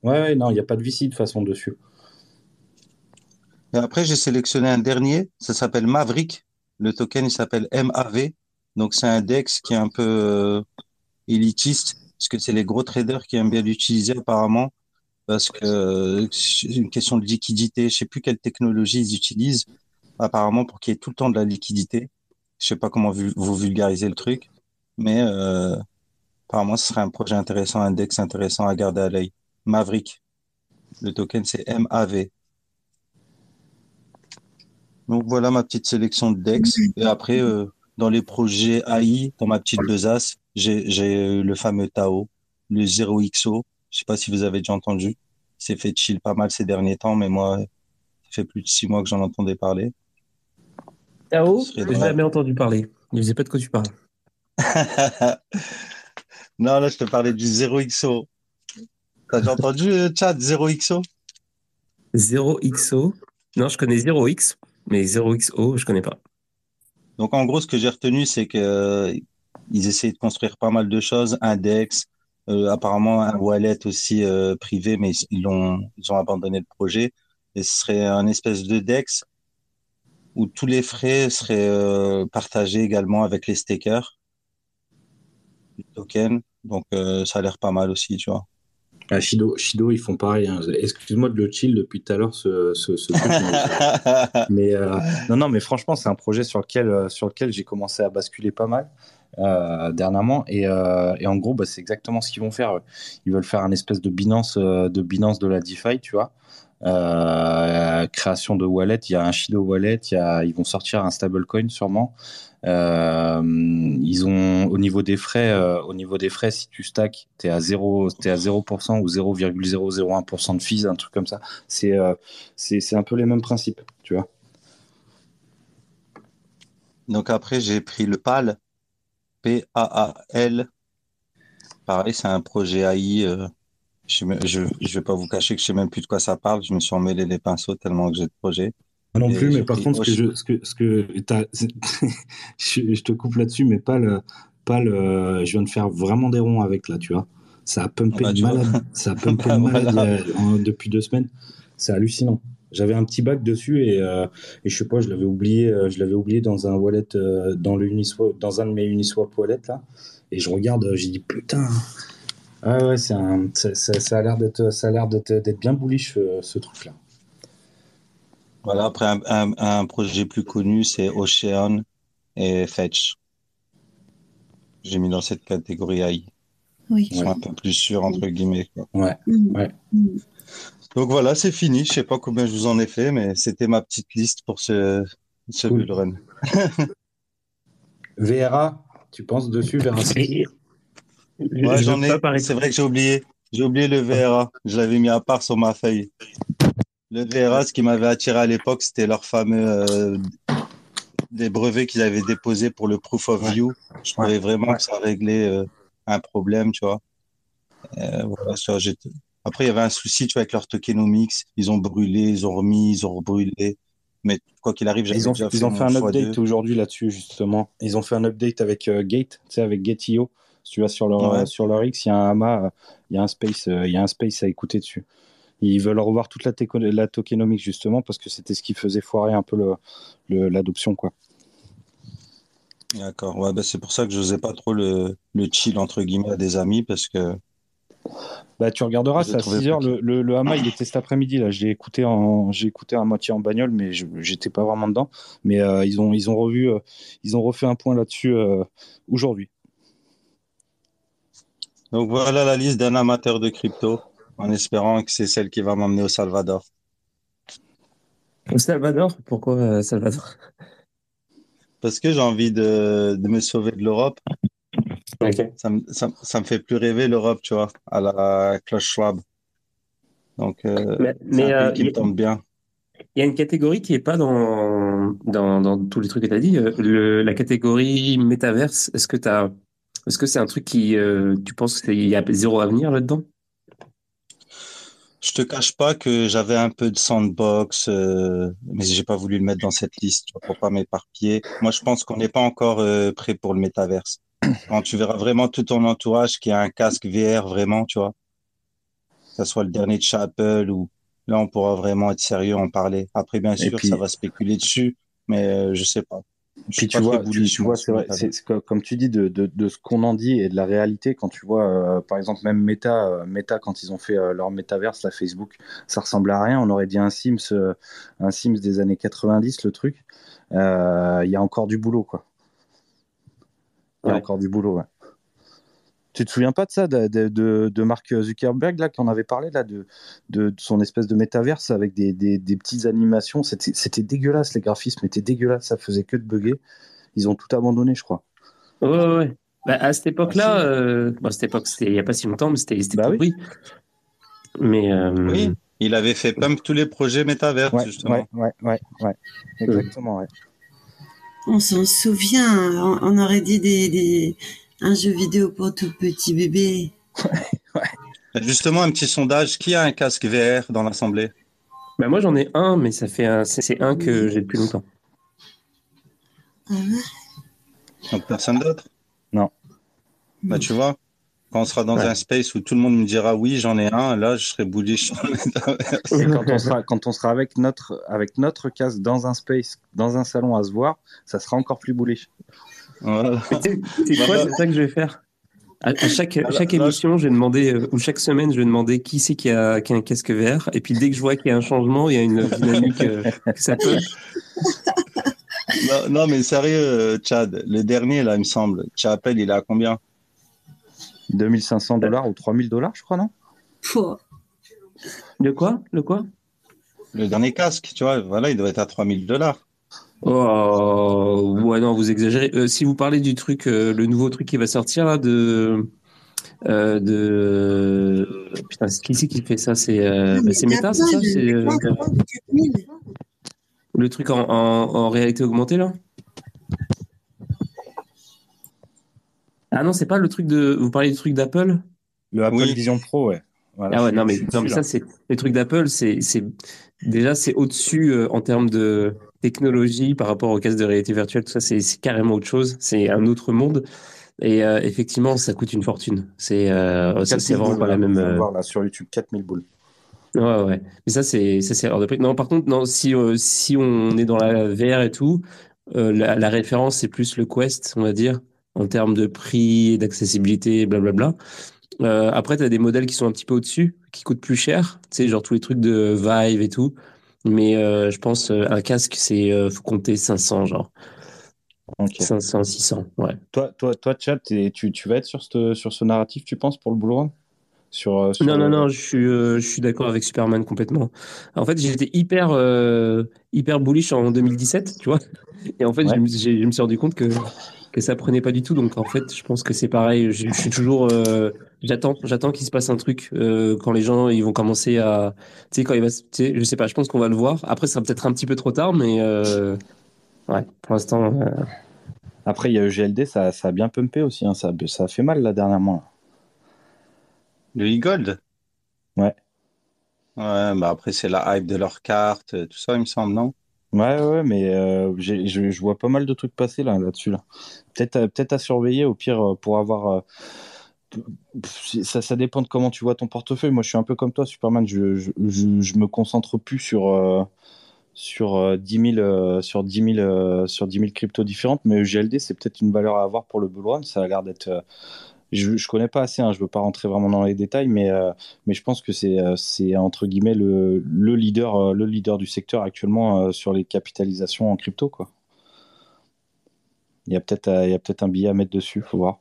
ouais, non, il y a pas de VC de façon dessus. Et après, j'ai sélectionné un dernier. Ça s'appelle Maverick. Le token, il s'appelle MAV. Donc, c'est un DEX qui est un peu euh, élitiste, parce que c'est les gros traders qui aiment bien l'utiliser apparemment, parce que euh, c'est une question de liquidité. Je sais plus quelle technologie ils utilisent, apparemment pour qu'il y ait tout le temps de la liquidité. Je sais pas comment vous vulgarisez le truc, mais euh, apparemment, ce serait un projet intéressant, un DEX intéressant à garder à l'œil. Maverick. Le token, c'est MAV. Donc voilà ma petite sélection de DEX. Et après, euh, dans les projets AI, dans ma petite besace, j'ai j'ai le fameux Tao, le 0XO. Je sais pas si vous avez déjà entendu. Il s'est fait chill pas mal ces derniers temps, mais moi, ça fait plus de six mois que j'en entendais parler. Tao, j'ai drôle. jamais entendu parler. Il faisait pas de quoi tu parles. non, là, je te parlais du 0XO. T'as déjà entendu, euh, chat, 0XO? 0XO. Non, je connais 0X, mais 0XO, je connais pas. Donc, en gros, ce que j'ai retenu, c'est que euh, ils essaient de construire pas mal de choses, un DEX, euh, apparemment un wallet aussi euh, privé, mais ils l'ont, ils ont abandonné le projet. Et ce serait un espèce de DEX où tous les frais seraient euh, partagés également avec les stakers du token. Donc, euh, ça a l'air pas mal aussi, tu vois. Ah, Shido, Shido, ils font pareil. hein. Excuse-moi de le chill depuis tout à l'heure ce, ce, ce truc. mais- euh, non, non, mais franchement, c'est un projet sur lequel, euh, sur lequel j'ai commencé à basculer pas mal euh, dernièrement. Et, euh, et en gros, bah, c'est exactement ce qu'ils vont faire. Ils veulent faire un espèce de Binance, euh, de Binance de la DeFi, tu vois. Création de wallet, il y a un Shido wallet, il y a, ils vont sortir un stablecoin sûrement. Euh, ils ont au niveau des frais, euh, au niveau des frais, si tu stacks, t'es à 0, t'es à 0% ou 0,001% de fees, un truc comme ça. C'est, euh, c'est, c'est un peu les mêmes principes, tu vois. Donc après, j'ai pris le PAL, P-A-A-L. Pareil, c'est un projet AI. je, même- je, je vais pas vous cacher que je sais même plus de quoi ça parle. Je me suis emmêlé les pinceaux tellement que j'ai de projets. Moi non plus, mais par contre, ce que je, ce que, ce que je, je te coupe là-dessus, mais pas le, pas le, je viens de faire vraiment des ronds avec là, tu vois. Ça a pumpé Bah, de malade, ça a pumpé de Bah, malade voilà. euh, depuis deux semaines. C'est hallucinant. J'avais un petit bac dessus et, euh, et je sais pas, je l'avais oublié, euh, je l'avais oublié dans un wallet, euh, dans le Uniswap, dans un de mes Uniswap wallet là. Et je regarde, j'ai dit putain. Ah ouais, c'est un, ça, ça- a l'air d'être, ça a l'air d'être, bien bullish ce truc là. Voilà, après, un, un, un projet plus connu, c'est Ocean et Fetch. J'ai mis dans cette catégorie AI. Oui. Ils sont un peu plus sûrs, entre guillemets. quoi. Ouais. Ouais. Mm. Donc voilà, c'est fini. Je sais pas combien je vous en ai fait, mais c'était ma petite liste pour ce, ce Cool. bull run. VRA, tu penses dessus, VRA Ouais, je j'en ai. C'est vrai que j'ai oublié. J'ai oublié le VRA. Je l'avais mis à part sur ma feuille. Le VRA, ce qui m'avait attiré à l'époque, c'était leur fameux euh, des brevets qu'ils avaient déposés pour le proof of view. Je trouvais vraiment Ouais. que ça réglait euh, un problème, tu vois. Euh, voilà, Après, il y avait un souci, tu vois, avec leur tokenomics. Ils ont brûlé, ils ont remis, ils ont rebrûlé. Mais quoi qu'il arrive, Ils ont, déjà ils ont fait un update aujourd'hui là-dessus, justement. Ils ont fait un update avec Gate, tu sais, avec Gate.io. Si tu vas sur leur, Ouais. sur leur X, il y a un AMA, il y a un space, il y a un space à écouter dessus. Ils veulent revoir toute la, la tokenomics, justement, parce que c'était ce qui faisait foirer un peu le- le- l'adoption, quoi. D'accord. Ouais, bah, c'est pour ça que je n'osais pas trop le, le chill, entre guillemets, à des amis, parce que Bah, tu regarderas, c'est à trouvais 6 heures. pas Le, le, le AMA, il était cet après-midi. Là, j'ai écouté, en, j'ai écouté à moitié en bagnole, mais je j'étais pas vraiment dedans. Mais euh, ils, ont, ils, ont revu, euh, ils ont refait un point là-dessus euh, aujourd'hui. Donc voilà la liste d'un amateur de crypto, en espérant que c'est celle qui va m'emmener au Salvador. Au Salvador? Pourquoi euh, Salvador? Parce que j'ai envie de, de me sauver de l'Europe. Ça me, ça, ça me fait plus rêver l'Europe, tu vois, à la Klaus Schwab. Donc euh, Mais, c'est mais, un euh, qui me tente bien. il y a une catégorie qui est pas dans, dans, dans tous les trucs que tu as dit. euh, Le, la catégorie métaverse, est-ce que t'as, est-ce que c'est un truc qui, euh, tu penses qu'il y a zéro avenir là-dedans? Je te cache pas que j'avais un peu de sandbox, euh, mais j'ai pas voulu le mettre dans cette liste pour pas m'éparpiller. Moi, je pense qu'on n'est pas encore euh, prêt pour le métaverse. Quand tu verras vraiment tout ton entourage qui a un casque VR, vraiment, tu vois, que ce soit le dernier de chez Apple ou là, on pourra vraiment être sérieux, en parler. Après, bien sûr, puis- ça va spéculer dessus, mais euh, je sais pas. Puis tu vois, tu, vois, c'est vrai, comme tu dis de, de, de ce qu'on en dit et de la réalité. Quand tu vois, euh, par exemple, même Meta, euh, Meta quand ils ont fait euh, leur métaverse, la Facebook, ça ressemblait à rien. On aurait dit un Sims, un Sims des années 90, le truc. Il y a encore du boulot, quoi. Il y a Ouais. encore du boulot, ouais. Tu te souviens pas de ça, de, de, de, de Mark Zuckerberg, là, qu'on avait parlé, là, de, de, de son espèce de métaverse avec des, des, des petites animations? C'était c'était dégueulasse, les graphismes étaient dégueulasses, ça faisait que de bugger. Ils ont tout abandonné, je crois. Ouais, ouais, ouais. Bah, à cette époque-là, Ah, euh, bon, cette époque, c'était il y a pas si longtemps, mais c'était c'était Bah tout oui. Mais euh, Oui, il avait fait pump tous les projets métavers, Ouais, justement. ouais, ouais, ouais, ouais. Exactement, ouais. On s'en souvient, on, on aurait dit des, des, un jeu vidéo pour tout petit bébé. Justement, un petit sondage. Qui a un casque VR dans l'Assemblée? bah, moi j'en ai un, mais ça fait un, c'est un que j'ai depuis longtemps. Ah ouais? Donc, personne d'autre? Non. Bah, tu vois, quand on sera dans Ouais. un space où tout le monde me dira oui, j'en ai un, là, je serai bullish. Et quand on sera, quand on sera avec notre, avec notre casque dans un space, dans un salon à se voir, ça sera encore plus bullish. Voilà. Tu sais quoi, Bah, c'est ça que je vais faire. À, à chaque, chaque émission, je vais demander, euh, ou chaque semaine, je vais demander qui c'est qui a, qui a un casque VR. Et puis dès que je vois qu'il y a un changement, il y a une dynamique euh, que ça peut. Non, non, mais sérieux, euh, Chad, le dernier, là, il me semble. Tu appelles, il est à combien? 2500 dollars ou 3000 dollars, je crois, non? Pouah. De quoi? Le quoi? Le dernier casque, tu vois, voilà, il doit être à 3000 dollars. Oh, ouais, non, vous exagérez. Euh, si vous parlez du truc, euh, le nouveau truc qui va sortir là, de. Euh, de. Putain, c'est qui c'est qui fait ça? C'est euh, bah, c'est Meta, c'est ça? C'est euh, le truc en, en, en réalité augmentée là? Ah non, c'est pas le truc de. Vous parlez du truc d'Apple? Le Apple Oui. Vision Pro, ouais. Voilà, Ah ouais, non, mais, non, mais ça, c'est. Les trucs d'Apple, c'est. c'est- Déjà, c'est au-dessus euh, en termes de technologie par rapport au casque de réalité virtuelle. Tout ça, c'est carrément autre chose. C'est un autre monde. Et euh, effectivement, ça coûte une fortune. C'est euh, ça, 4000 c'est vraiment boules, pas la même. euh, voir là sur YouTube, 4000 boules. Ouais, ouais. Mais ça, c'est hors de prix. Non, par contre, non, si, euh, si on est dans la VR et tout, la, la référence, c'est plus le Quest, on va dire, en termes de prix, d'accessibilité, blablabla. Après, tu as des modèles qui sont un petit peu au-dessus, qui coûtent plus cher. Tu sais, genre tous les trucs de Vive et tout. Mais euh, je pense euh, un casque, c'est euh, faut compter 500, genre. Ok. 500, 600, ouais. Toi, toi, toi, Chad, tu, tu vas être sur ce, sur ce narratif, tu penses, pour le Run sur, euh, sur Non, non, non, je suis, je suis d'accord avec Superman complètement. En fait, j'étais hyper, hyper bullish en 2017, tu vois? Et en fait, Ouais. je me suis rendu compte que que ça prenait pas du tout. Donc en fait, je pense que c'est pareil. Je, suis toujours, euh, j'attends, j'attends qu'il se passe un truc euh, quand les gens ils vont commencer à, tu sais, quand il va, je sais pas. Je pense qu'on va le voir. Après, ça sera peut-être un petit peu trop tard, mais euh, ouais, pour l'instant. euh, Après, il y a EGLD, ça, ça a bien pumpé aussi. hein. Ça, ça a fait mal là dernièrement. Le e-gold Ouais. Ouais, bah après, c'est la hype de leur carte, tout ça, il me semble, non? Ouais, ouais, mais euh, je, vois pas mal de trucs passer là, là-dessus. Là. Peut-être, peut-être à surveiller au pire euh, pour avoir. euh, ça, ça dépend de comment tu vois ton portefeuille. Moi, je suis un peu comme toi, Superman. Je, je, je, me concentre plus sur, sur, euh, 10 000, euh, sur 10 000, euh, sur 10 000 cryptos différentes, mais GLD, c'est peut-être une valeur à avoir pour le bull run. Ça a l'air d'être. Je, je connais pas assez, hein, je veux pas rentrer vraiment dans les détails, mais, euh, mais je pense que c'est euh, c'est entre guillemets le, le leader euh, le leader du secteur actuellement euh, sur les capitalisations en crypto quoi. Il y a peut-être euh, il y a peut-être un billet à mettre dessus, faut voir.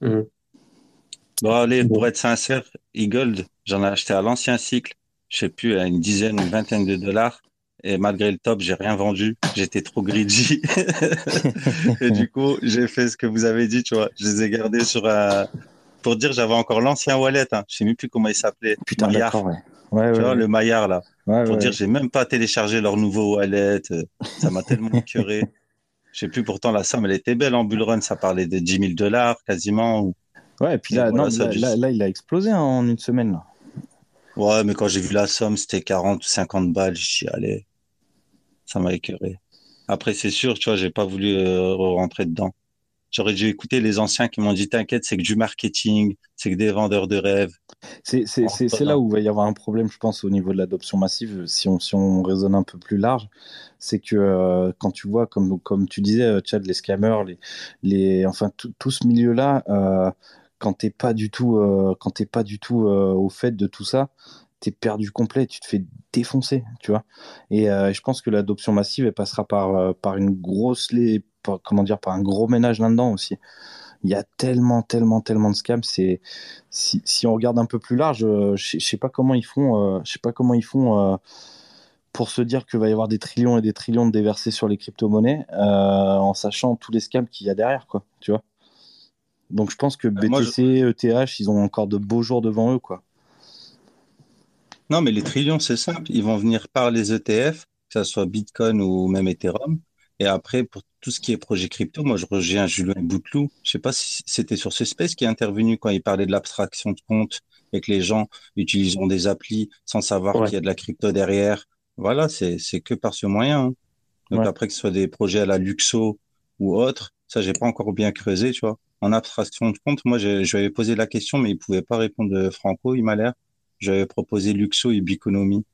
hum. Bon, allez, pour être sincère, e-gold, j'en ai acheté à l'ancien cycle, je sais plus, à une dizaine, une vingtaine de dollars. Et malgré le top, j'ai rien vendu. J'étais trop greedy. Et du coup, j'ai fait ce que vous avez dit, tu vois. Je les ai gardés sur un... Pour dire, j'avais encore l'ancien wallet, hein. Je sais même plus comment il s'appelait. Putain, Maillard. ouais. Ouais, Tu ouais, vois, ouais. le Maillard, là. Pour dire, j'ai même pas téléchargé leur nouveau wallet. euh, Ça m'a tellement écœuré. Je sais plus, pourtant, la somme, elle était belle en bull run. Ça parlait de 10 000 dollars quasiment. ou- Ouais, et puis Et là, voilà, non, ça là, dû- là, là, il a explosé hein, en une semaine. Là. Ouais, mais quand j'ai vu la somme, c'était 40 ou 50 balles. J'y suis allé. Ça m'a écœuré. Après, c'est sûr, tu vois, j'ai pas voulu euh, rentrer dedans. J'aurais dû écouter les anciens qui m'ont dit, t'inquiète, c'est que du marketing, c'est que des vendeurs de rêves. C'est là où il va y avoir un problème, je pense, au niveau de l'adoption massive, si on, si on raisonne un peu plus large. C'est que euh, quand tu vois, comme, comme tu disais, euh, Chad, les scammers, les, les, enfin, tout, ce milieu-là, euh, quand t'es pas du tout, quand pas du tout au fait de tout ça, t'es perdu complet, tu te fais défoncer, tu vois. Et euh, je pense que l'adoption massive, elle passera par, euh, par une grosse, les, par- comment dire, par un gros ménage là-dedans aussi. Il y a tellement, tellement, tellement de scams. C'est si, si on regarde un peu plus large, euh, je sais- pas comment ils font, je sais pas comment ils font pour se dire qu'il va y avoir des trillions et des trillions de déversés sur les crypto-monnaies, en sachant tous les scams qu'il y a derrière, quoi. Tu vois. Donc je pense que moi, BTC, ETH, ils ont encore de beaux jours devant eux, quoi. Non, mais les trillions, c'est simple. Ils vont venir par les ETF, que ça soit Bitcoin ou même Ethereum. Et après, pour tout ce qui est projet crypto, moi, je reviens Julien Bouteloup. Je sais pas si c'était sur ce space qui est intervenu quand il parlait de l'abstraction de compte et que les gens utiliseront des applis sans savoir Ouais. qu'il y a de la crypto derrière. Voilà, c'est, c'est que par ce moyen. hein. Donc Ouais. après, que ce soit des projets à la Luxo ou autre, ça, j'ai pas encore bien creusé, tu vois. En abstraction de compte, moi, je lui avais posé la question, mais il pouvait pas répondre euh, Franco, il m'a l'air. J'avais proposé Luxo et Biconomy.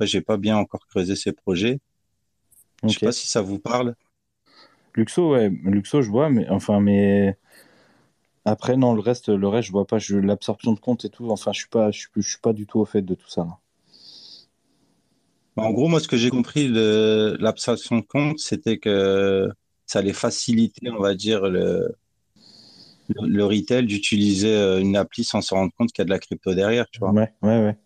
Ouais, j'ai pas bien encore creusé ces projets. Je sais pas si ça vous parle. Luxo, ouais, Luxo, je vois, mais enfin, mais après, non, le reste, le reste, je vois pas. Je, l'absorption de compte et tout. Enfin, je suis pas, je suis, je suis pas du tout au fait de tout ça. là. En gros, moi, ce que j'ai compris de l'abstraction de compte, c'était que ça allait faciliter, on va dire, le, le, le retail d'utiliser euh, une appli sans se rendre compte qu'il y a de la crypto derrière, tu vois. Ouais, ouais, ouais.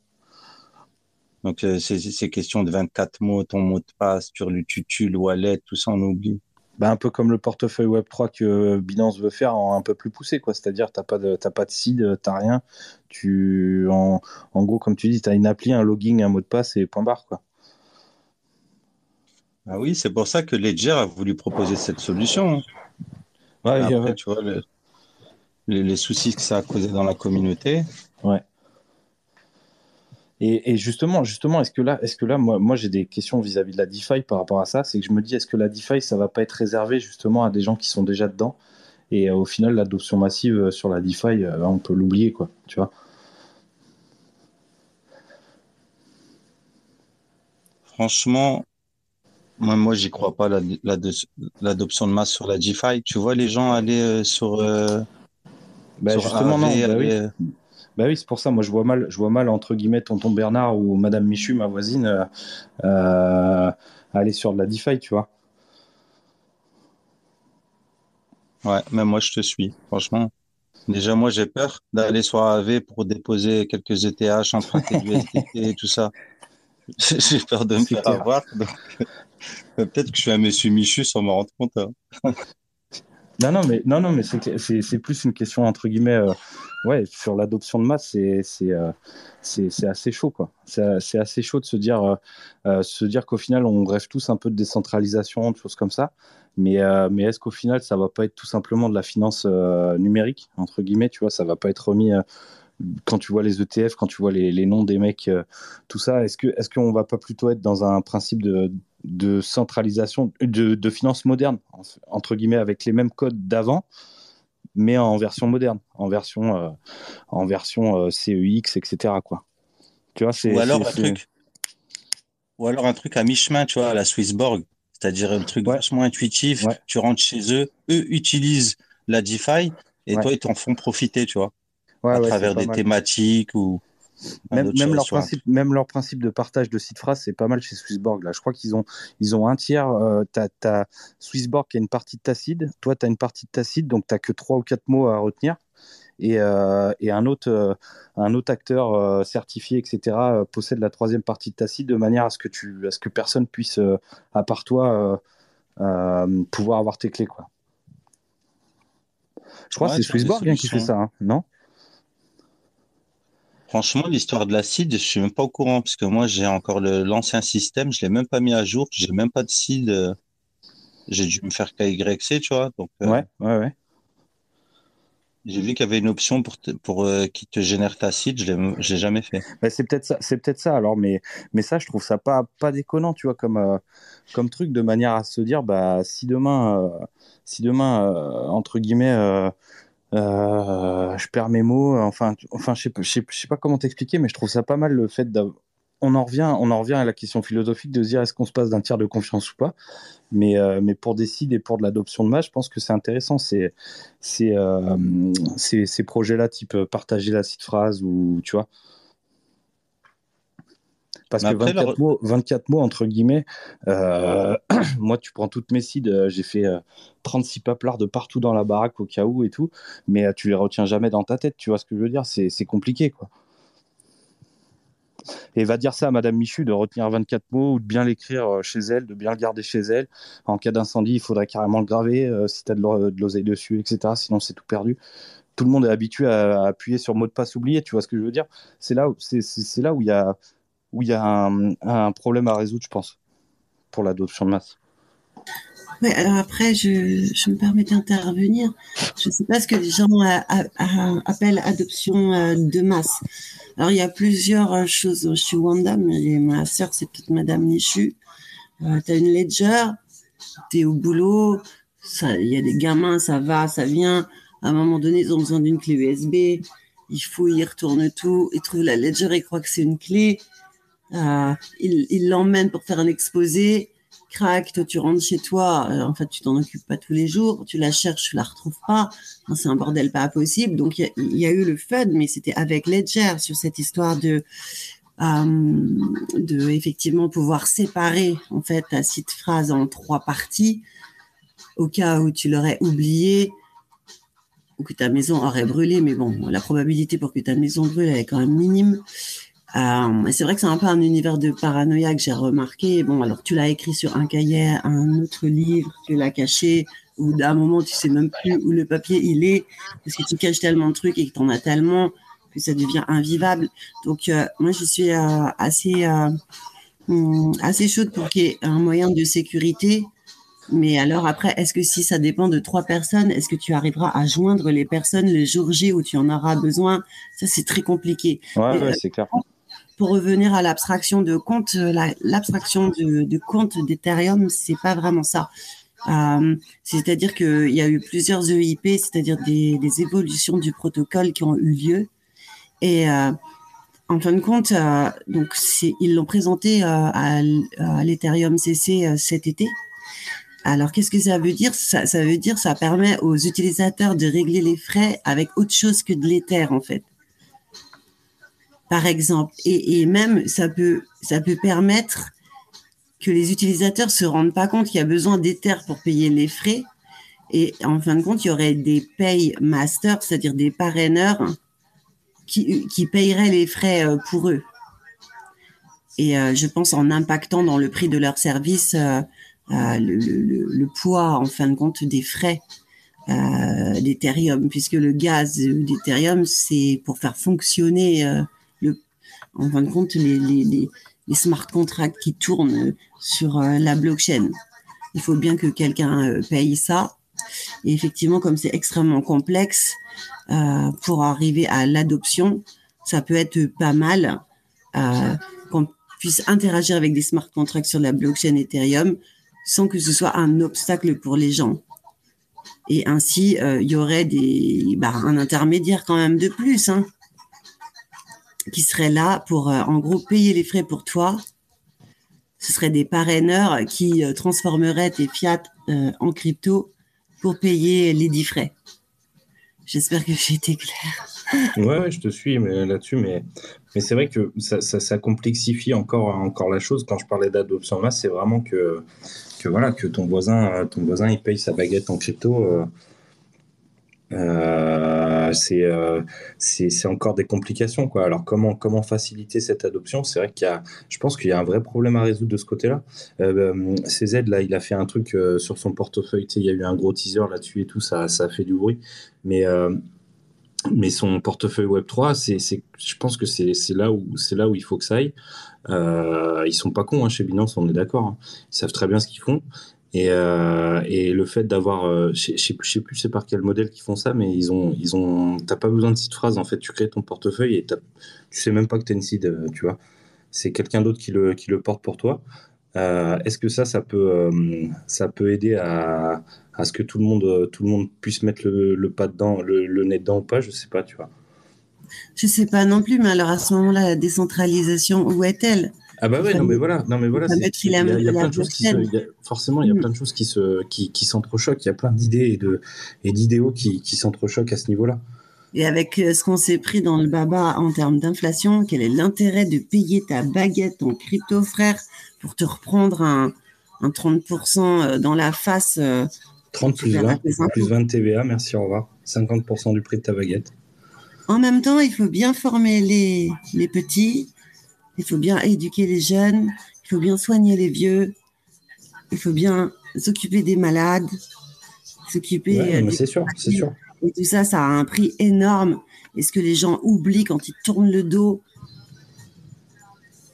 Donc, euh, c'est c'est question de 24 mots, ton mot de passe, sur le tutu, le wallet, tout ça, on oublie. Bah, un peu comme le portefeuille Web3 que Binance veut faire en un peu plus poussé, quoi. C'est-à-dire, t'as pas de, t'as pas de seed, t'as rien. Tu, en, en gros, comme tu dis, t'as une appli, un login, un mot de passe et point barre, quoi. Ah oui, c'est pour ça que Ledger a voulu proposer cette solution. hein. Ouais, Après, ouais. tu vois, le- les, les soucis que ça a causé dans la communauté. Et, et justement, justement, est-ce que là, est-ce que là, moi, moi j'ai des questions vis-à-vis de la DeFi par rapport à ça. C'est que je me dis, est-ce que la DeFi, ça va pas être réservé justement à des gens qui sont déjà dedans? Et euh, au final, l'adoption massive euh, sur la DeFi, euh, on peut l'oublier, quoi. Tu vois Franchement, moi, moi, j'y crois pas, la- la- l'adoption de masse sur la DeFi. Tu vois les gens aller euh, sur, Bah, justement, non. Bah oui. Bah oui, c'est pour ça. Moi, je vois mal, je vois mal entre guillemets tonton Bernard ou Madame Michu, ma voisine, euh, euh, aller sur de la DeFi, tu vois. Ouais, même moi, je te suis, franchement. Déjà, moi, j'ai peur d'aller sur AV pour déposer quelques ETH, emprunter du SDT et tout ça. J'ai peur de me faire avoir. donc, Peut-être que je suis un monsieur Michu sans me rendre compte. hein. Non, non, mais, non, non, mais c'est plus une question, entre guillemets, euh, ouais, sur l'adoption de masse, c'est euh, assez chaud, quoi. C'est assez chaud de se dire, euh, euh, se dire qu'au final, on rêve tous un peu de décentralisation, de choses comme ça. Mais, mais est-ce qu'au final, ça va pas être tout simplement de la finance numérique, entre guillemets, tu vois, ça va pas être remis. quand tu vois les ETF, quand tu vois les, les noms des mecs, tout ça, est-ce que est-ce qu'on va pas plutôt être dans un principe de, de centralisation, de, de finance moderne, en- entre guillemets, avec les mêmes codes d'avant, mais en version moderne, en version, euh, en version euh, CEX, etc. Quoi. Tu vois, c'est Ou alors un truc, ou alors un truc à mi-chemin, tu vois, à la Swissborg. C'est-à-dire un truc Ouais. vachement intuitif. Ouais. Tu rentres chez eux, eux utilisent la DeFi et Ouais. toi, ils t'en font profiter, tu vois, à travers des mal. thématiques ou Même, leur tu principe, même leur principe de partage de site phrase, c'est pas mal chez Swissborg. Là, je crois qu'ils ont, ils ont un tiers. Euh, t'as Swissborg qui a une partie de ta seed, toi tu as une partie de ta seed, donc t'as que trois ou quatre mots à retenir. Et, euh, et un autre, euh, un autre acteur euh, certifié, etc., possède la troisième partie de ta seed de manière à ce que tu, à ce que personne puisse, à part toi, pouvoir avoir tes clés, quoi. Je crois Ouais, que c'est Swissborg hein, qui fait ça, hein, non? Franchement, l'histoire de la seed, je suis même pas au courant parce que moi, j'ai encore le- l'ancien système, je l'ai même pas mis à jour, j'ai même pas de seed. euh, J'ai dû me faire KYC, tu vois. Donc, euh, Ouais, ouais, ouais. j'ai vu qu'il y avait une option pour, te- pour euh, qui te génère ta seed, je l'ai, jamais fait. Bah, c'est peut-être ça, c'est peut-être ça alors, mais, mais ça, je trouve ça pas, pas déconnant, tu vois, comme, euh, comme truc de manière à se dire, bah, si demain, euh, si demain, euh, entre guillemets, euh, je perds mes mots, enfin, enfin, je sais, sais, pas comment t'expliquer, mais je trouve ça pas mal le fait d'avoir. On en revient, on en revient à la question philosophique de se dire est-ce qu'on se passe d'un tiers de confiance ou pas? Mais, euh, mais pour des et pour de l'adoption de masse, je pense que c'est intéressant. C'est, euh, ces, ces projets-là, type euh, partager la site phrase ou tu vois. Parce que après, 24, leur- mots, 24 mots, entre guillemets, euh, moi, tu prends toutes mes seeds, euh, j'ai fait euh, 36 paplards de partout dans la baraque au cas où et tout, mais euh, tu les retiens jamais dans ta tête, tu vois ce que je veux dire? C'est compliqué, quoi. Et va dire ça à Madame Michu de retenir 24 mots ou de bien l'écrire euh, chez elle, de bien le garder chez elle. En cas d'incendie, il faudrait carrément le graver euh, si tu as de l'o- de l'oseille dessus, etc. Sinon, c'est tout perdu. Tout le monde est habitué à, à appuyer sur mot de passe oublié, tu vois ce que je veux dire? C'est là où c'est c'est- c'est là où il y a où il y a un, problème à résoudre, je pense, pour l'adoption de masse. Ouais, alors après, je, me permets d'intervenir. Je ne sais pas ce que les gens euh, appellent adoption euh, de masse. Alors, il y a plusieurs euh, choses chez Wanda, mais ma sœur, c'est peut-être Madame Nichu. Tu as une ledger, tu es au boulot, il y a des gamins, ça va, ça vient. À un moment donné, ils ont besoin d'une clé USB. Ils fouillent, ils retournent tout, ils trouvent la ledger, ils croient que c'est une clé. Euh, ils l'emmènent pour faire un exposé. Crac, toi tu rentres chez toi, euh, en fait tu t'en occupes pas tous les jours, tu la cherches, tu la retrouves pas, c'est un bordel pas possible. Donc il y, a- il eu le FUD, mais c'était avec Ledger sur cette histoire de euh, de effectivement pouvoir séparer en fait ta site phrase en trois parties. Au cas où tu l'aurais oublié ou que ta maison aurait brûlé, mais bon, la probabilité pour que ta maison brûle elle est quand même minime. Euh, c'est vrai que c'est un peu un univers de paranoïa que j'ai remarqué. Bon, alors tu l'as écrit sur un cahier, un autre livre, tu l'as caché, ou d'un moment tu sais même plus où le papier il est, parce que tu caches tellement de trucs et que tu en as tellement que ça devient invivable. Donc euh, moi je suis euh, assez hum, assez chaude pour qu'il y ait un moyen de sécurité. Mais alors après, est-ce que si ça dépend de trois personnes, est-ce que tu arriveras à joindre les personnes le jour J où tu en auras besoin? Ça c'est très compliqué Ouais, ouais, c'est clair. Pour revenir à l'abstraction de compte, euh, la- l'abstraction de, compte d'Ethereum, c'est pas vraiment ça. Euh, c'est-à-dire qu'il y a eu plusieurs EIP, c'est-à-dire des, évolutions du protocole qui ont eu lieu. Et euh, en fin de compte, donc ils l'ont présenté à, l'Ethereum CC cet été. Alors, qu'est-ce que ça veut dire? Ça, ça veut dire ça permet aux utilisateurs de régler les frais avec autre chose que de l'Ether, en fait par exemple. Et, même, ça peut, ça peut permettre que les utilisateurs se rendent pas compte qu'il y a besoin d'Ether pour payer les frais. Et en fin de compte, il y aurait des pay masters, c'est-à-dire des parraineurs qui, qui paieraient les frais euh, pour eux. et je pense en impactant dans le prix de leur service le, le, le, poids en fin de compte des frais euh, d'Ethereum, puisque le gaz d'Ethereum, c'est pour faire fonctionner euh, en fin de compte les, smart contracts qui tournent sur euh, la blockchain. Il faut bien que quelqu'un euh, paye ça. Et effectivement, comme c'est extrêmement complexe, euh, pour arriver à l'adoption, ça peut être pas mal qu'on puisse interagir avec des smart contracts sur la blockchain Ethereum sans que ce soit un obstacle pour les gens. Et ainsi, euh, il y aurait des, bah, un intermédiaire quand même de plus, hein, qui serait là pour, euh, en gros, payer les frais pour toi. Ce serait des parraineurs qui euh, transformeraient tes fiat en crypto pour payer les dix frais. J'espère que j'ai été clair. Ouais, je te suis là-dessus, mais, mais c'est vrai que ça, ça, complexifie encore, encore la chose. Quand je parlais d'adoption masse, c'est vraiment que que voilà que ton voisin ton voisin il paye sa baguette en crypto euh, euh, euh, c'est c'est encore des complications quoi alors comment comment faciliter cette adoption? C'est vrai qu'il y a je pense qu'il y a un vrai problème à résoudre de ce côté là CZ là il a fait un truc sur son portefeuille il y a eu un gros teaser là-dessus et tout ça ça a fait du bruit mais mais son portefeuille Web 3 c'est je pense que c'est là où là où il faut que ça aille euh, ils sont pas cons hein, chez Binance, on est d'accord. Hein. Ils savent très bien ce qu'ils font. Et, euh, et, le fait d'avoir, euh, je sais plus c'est par quel modèle qu'ils font ça, mais ils ont, ils ont, t'as pas besoin de cette phrase en fait. Tu crées ton portefeuille et tu sais même pas que t'es une seed, euh, tu vois. C'est quelqu'un d'autre qui le, qui le porte pour toi. Euh, Est-ce que ça, ça peut, ça peut aider à, à ce que tout le monde, tout le monde puisse mettre le, le pas dedans, le, le nez dedans ou pas? Je sais pas, tu vois. Je sais pas non plus, mais alors à ce moment-là, la décentralisation, où est-elle? Ah bah ouais, non mais voilà, non mais voilà, il y a, plein de choses qui se, forcément il y a plein de choses qui se, qui, qui s'entrechoquent, il y a plein d'idées et de et d'idéaux qui, qui s'entrechoquent à ce niveau-là. Et avec euh, ce qu'on s'est pris dans le baba en termes d'inflation, quel est l'intérêt de payer ta baguette en crypto, frère, pour te reprendre un, un 30% euh, dans la face 30 euh, plus 20, plus 20 TVA, merci, au revoir. 50% du prix de ta baguette. En même temps, il faut bien former les, les petits, il faut bien éduquer les jeunes, il faut bien soigner les vieux, il faut bien s'occuper des malades, s'occuper. Ouais, c'est sûr, c'est sûr. Et tout ça, ça a un prix énorme. Et ce que les gens oublient quand ils tournent le dos.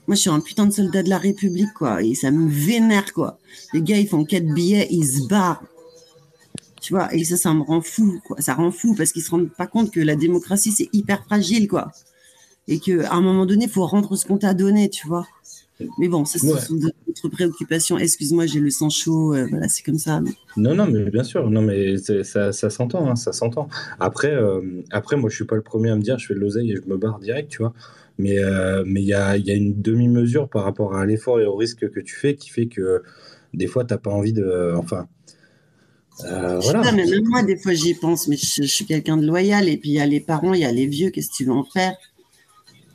Moi, je suis un putain de soldat de la République, quoi. Et ça me vénère, quoi. Les gars, ils font quatre billets, ils se barrent. Tu vois, et ça, ça me rend fou, quoi. Ça rend fou parce qu'ils se rendent pas compte que la démocratie, c'est hyper fragile, quoi. Et qu'à un moment donné, il faut rendre ce qu'on t'a donné, tu vois. Mais bon, ça, c'est d'autres préoccupations. Excuse-moi, j'ai le sang chaud. Euh, voilà, c'est comme ça. Non, non, mais bien sûr. Non, mais ça, ça s'entend, hein, ça s'entend. Après, euh, après, moi, je suis pas le premier à me dire, je fais de l'oseille et je me barre direct, tu vois. Mais euh, mais il y a, y a une demi-mesure par rapport à l'effort et au risque que tu fais qui fait que des fois, t'as pas envie de. Enfin, euh, voilà. mais même moi, des fois, j'y pense, mais je, suis quelqu'un de loyal. Et puis, il y a les parents, il y a les vieux, qu'est-ce que tu veux en faire?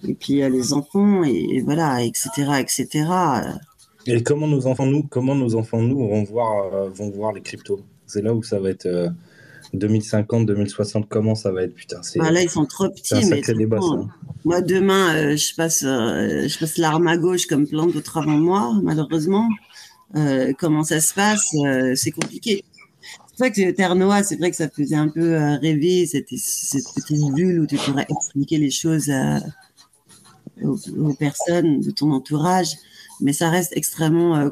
Et puis, il y a les enfants, et, voilà, etc., etc. Et comment nos enfants, nous, comment nos enfants, nous, vont voir, euh, vont voir les cryptos? C'est là où ça va être 2050, euh, 2060, comment ça va être? Putain, c'est. Bah là, ils sont trop petits, mais. Débat, moi, demain, je passe, je passe l'arme à gauche comme plein d'autres avant moi, malheureusement. comment ça se passe? C'est compliqué vrai que Terre c'est vrai que ça faisait un peu euh, rêver cette, cette petite bulle où tu pourrais expliquer les choses aux, personnes de ton entourage, mais ça reste extrêmement euh,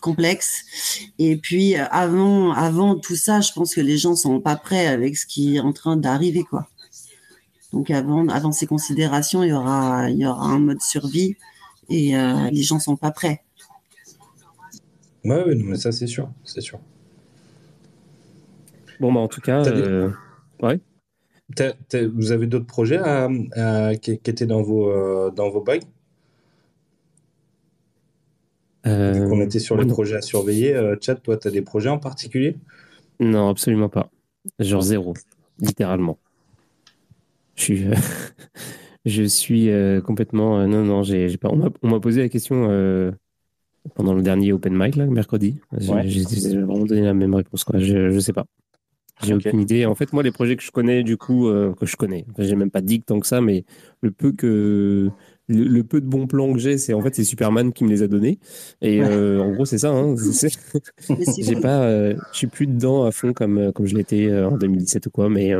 complexe. Et puis euh, avant, avant tout ça, je pense que les gens sont pas prêts avec ce qui est en train d'arriver, quoi. Donc avant, avant ces considérations, il y aura, il y aura un mode survie et les gens sont pas prêts. Ouais, mais ça c'est sûr, c'est sûr. Bon, bah, en tout cas, euh, ouais. Vous avez d'autres projets qui, étaient dans vos, euh, dans vos bagues euh, On était sur les projets à surveiller. Euh, Chad, toi, tu as des projets en particulier? Non, absolument pas. Genre zéro, littéralement. Je suis, je suis complètement. non, non, j'ai pas. On m'a posé la question pendant le dernier open mic, là, mercredi. J'ai vraiment donné la même réponse. Quoi. Je, je sais pas. J'ai aucune idée. En fait, moi, les projets que je connais, du coup, euh, que je connais, enfin, j'ai même pas dit tant que ça, mais le peu que le, peu de bons plans que j'ai, c'est en fait c'est Superman qui me les a donnés. Et euh, en gros, c'est ça. Hein, j'ai pas, euh, je suis plus dedans à fond comme comme je l'étais en 2017 ou quoi, mais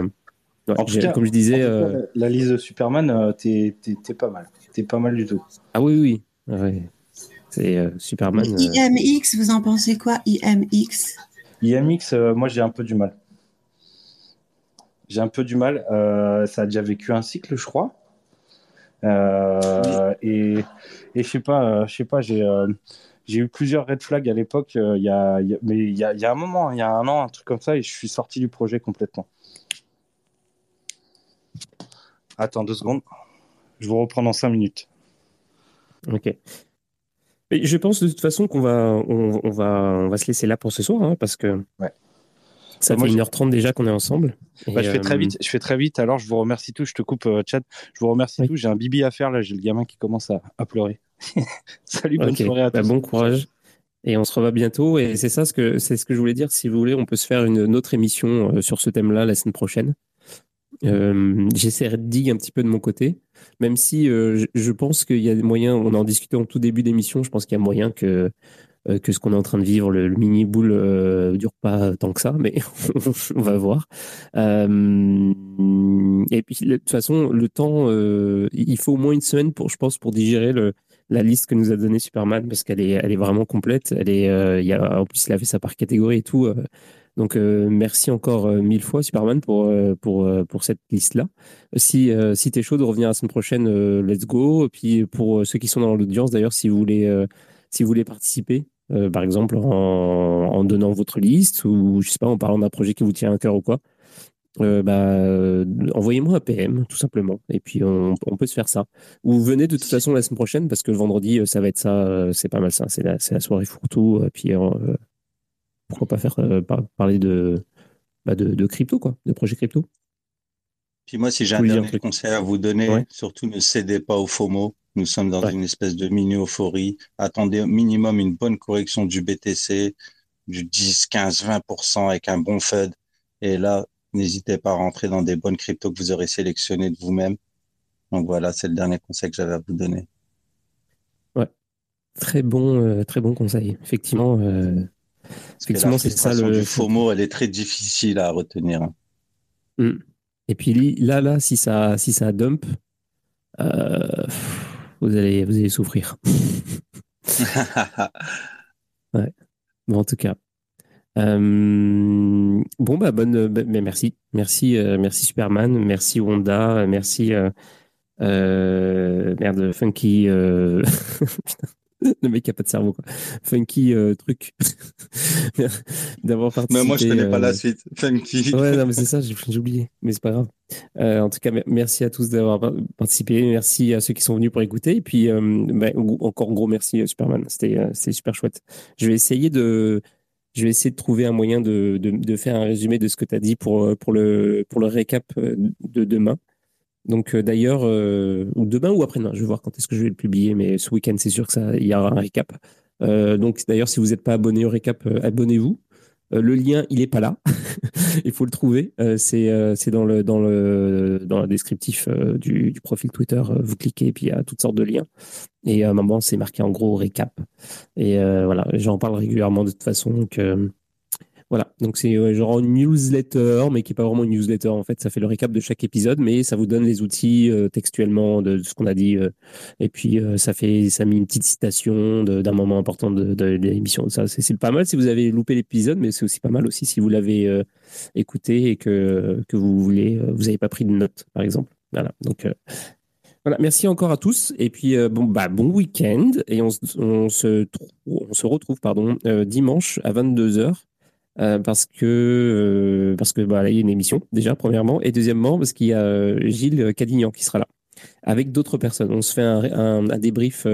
comme je disais, la liste de Superman, t'es pas mal. T'es pas mal du tout. Ah oui, oui. Ouais. C'est Superman. IMX, vous en pensez quoi IMX IMX, moi j'ai un peu du mal. J'ai un peu du mal. Euh, ça a déjà vécu un cycle, je crois. Euh, et, et je sais pas, euh, je sais pas, j'ai j'ai eu plusieurs red flags à l'époque. Il y a, mais il y a, y a, un moment, il y a un an, un truc comme ça, et je suis sorti du projet complètement. Attends deux secondes. Je vous reprends dans cinq minutes. Ok. Mais je pense de toute façon qu'on va, on, va, on va se laisser là pour ce soir, hein, parce que ouais. Ça fait 1h30 déjà qu'on est ensemble. Bah, je fais très euh, vite. Je fais très vite. Alors, je vous remercie tous. Je te coupe, euh, chat. Je vous remercie tous. J'ai un bibi à faire là. J'ai le gamin qui commence à, pleurer. Salut, bonne soirée à bah, tous. bon courage. Et on se revoit bientôt. Et c'est ça ce que c'est ce que je voulais dire. Si vous voulez, on peut se faire une, autre émission euh, sur ce thème-là la semaine prochaine. Euh, J'essaierai de dig un petit peu de mon côté, même si je, pense qu'il y a des moyens. On en discutait en tout début d'émission. Je pense qu'il y a moyen que que ce qu'on est en train de vivre. Le, mini boule euh, dure pas tant que ça, mais on va voir. Euh, et puis de toute façon, le temps, euh, il faut au moins une semaine pour, je pense, pour digérer la liste que nous a donné Superman parce qu'elle est, elle est vraiment complète. Elle est, il y a, en plus, il a fait ça par catégorie et tout. Donc merci encore mille fois Superman pour pour pour cette liste là. Si si t'es chaud de revenir la semaine prochaine, let's go. Et puis pour ceux qui sont dans l'audience d'ailleurs, si vous voulez si vous voulez participer, euh, par exemple en, donnant votre liste ou je sais pas en parlant d'un projet qui vous tient à cœur ou quoi. Euh, bah, euh, envoyez-moi un PM tout simplement et puis on, peut se faire ça. Ou venez de toute façon la semaine prochaine parce que vendredi ça va être ça, c'est pas mal ça, c'est la, soirée fourre-tout. Puis pourquoi pas faire parler de, bah, de crypto quoi, de projet crypto. Puis moi, si j'ai un dernier conseil à vous donner, surtout ne cédez pas au FOMO. Nous sommes dans une espèce de mini-euphorie. Attendez au minimum une bonne correction du BTC, du 10, 15, 20% avec un bon FUD. Et là, n'hésitez pas à rentrer dans des bonnes cryptos que vous aurez sélectionnées de vous-même. Donc voilà, c'est le dernier conseil que j'avais à vous donner. Ouais, très bon, euh, très bon conseil. Effectivement, euh, effectivement, c'est ça le. Du FOMO, elle est très difficile à retenir. Hein. Mmh. Et puis là, là, si ça, si ça dump, euh, vous allez, vous allez souffrir. ouais. Bon, en tout cas. Euh, bon, bah, bonne, bah, merci. Merci, euh, merci Superman. Merci Wanda. Merci, merde, Funky. le mec qui a pas de cerveau, quoi. Funky euh, truc. D'avoir participé. Mais moi, je connais pas la euh, suite. Funky. ouais, non, mais c'est ça, j'ai oublié. Mais c'est pas grave. Euh, en tout cas, merci à tous d'avoir participé. Merci à ceux qui sont venus pour écouter. Et puis, bah, encore un gros merci, Superman. C'était super chouette. Je vais essayer de. Je vais essayer de trouver un moyen de, de, de faire un résumé de ce que tu as dit pour, pour, le, pour le récap de demain. Donc euh, d'ailleurs, euh, ou demain ou après, non, je vais voir quand est-ce que je vais le publier, mais ce week-end, c'est sûr que ça, y aura un récap. Euh, donc d'ailleurs, si vous n'êtes pas abonné au récap, abonnez-vous. le lien, il est pas là. il faut le trouver. c'est dans le dans le dans le descriptif du, profil Twitter. vous cliquez et puis il y a toutes sortes de liens. Et à un moment, c'est marqué en gros récap. Et voilà, j'en parle régulièrement de toute façon. Voilà, donc c'est genre une newsletter, mais qui n'est pas vraiment une newsletter en fait. Ça fait le récap de chaque épisode, mais ça vous donne les outils euh, textuellement de, ce qu'on a dit. Euh, et puis euh, ça fait, ça met une petite citation d'un moment important de, l'émission. Ça, c'est pas mal si vous avez loupé l'épisode, mais c'est aussi pas mal aussi si vous l'avez écouté et que vous voulez, vous n'avez pas pris de notes, par exemple. Voilà, donc. Voilà, merci encore à tous et puis bon bah bon week-end et on, se on se retrouve pardon dimanche à 22 h euh, parce que euh, parce que bah, là, il y a une émission déjà premièrement et deuxièmement parce qu'il y a euh, Gilles Cadignan qui sera là avec d'autres personnes. On se fait un, un, un débrief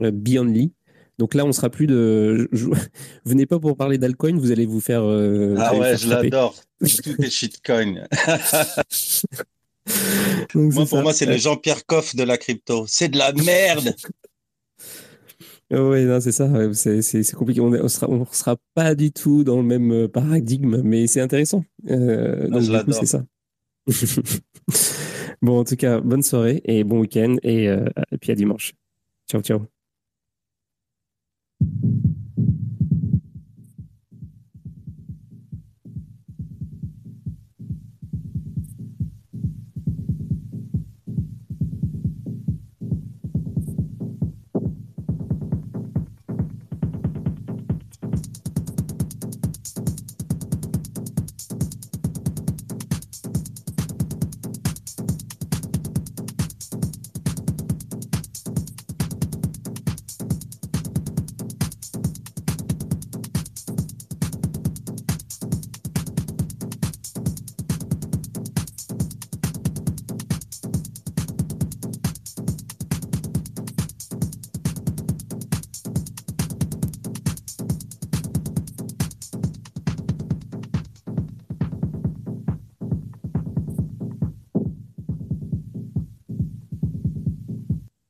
Beyond Lee. Donc là, on sera plus de. Venez pas pour parler d'alcoin, vous allez vous faire. ah ouais, je l'adore. Tout est shitcoin. moi, pour moi, c'est le Jean-Pierre Coff de la crypto. C'est de la merde. Oui, non, c'est ça. C'est compliqué. On ne sera, pas du tout dans le même euh, paradigme, mais c'est intéressant. Euh, ah, c'est ça. bon, en tout cas, bonne soirée et bon week-end. Et euh, puis à dimanche. Ciao, ciao.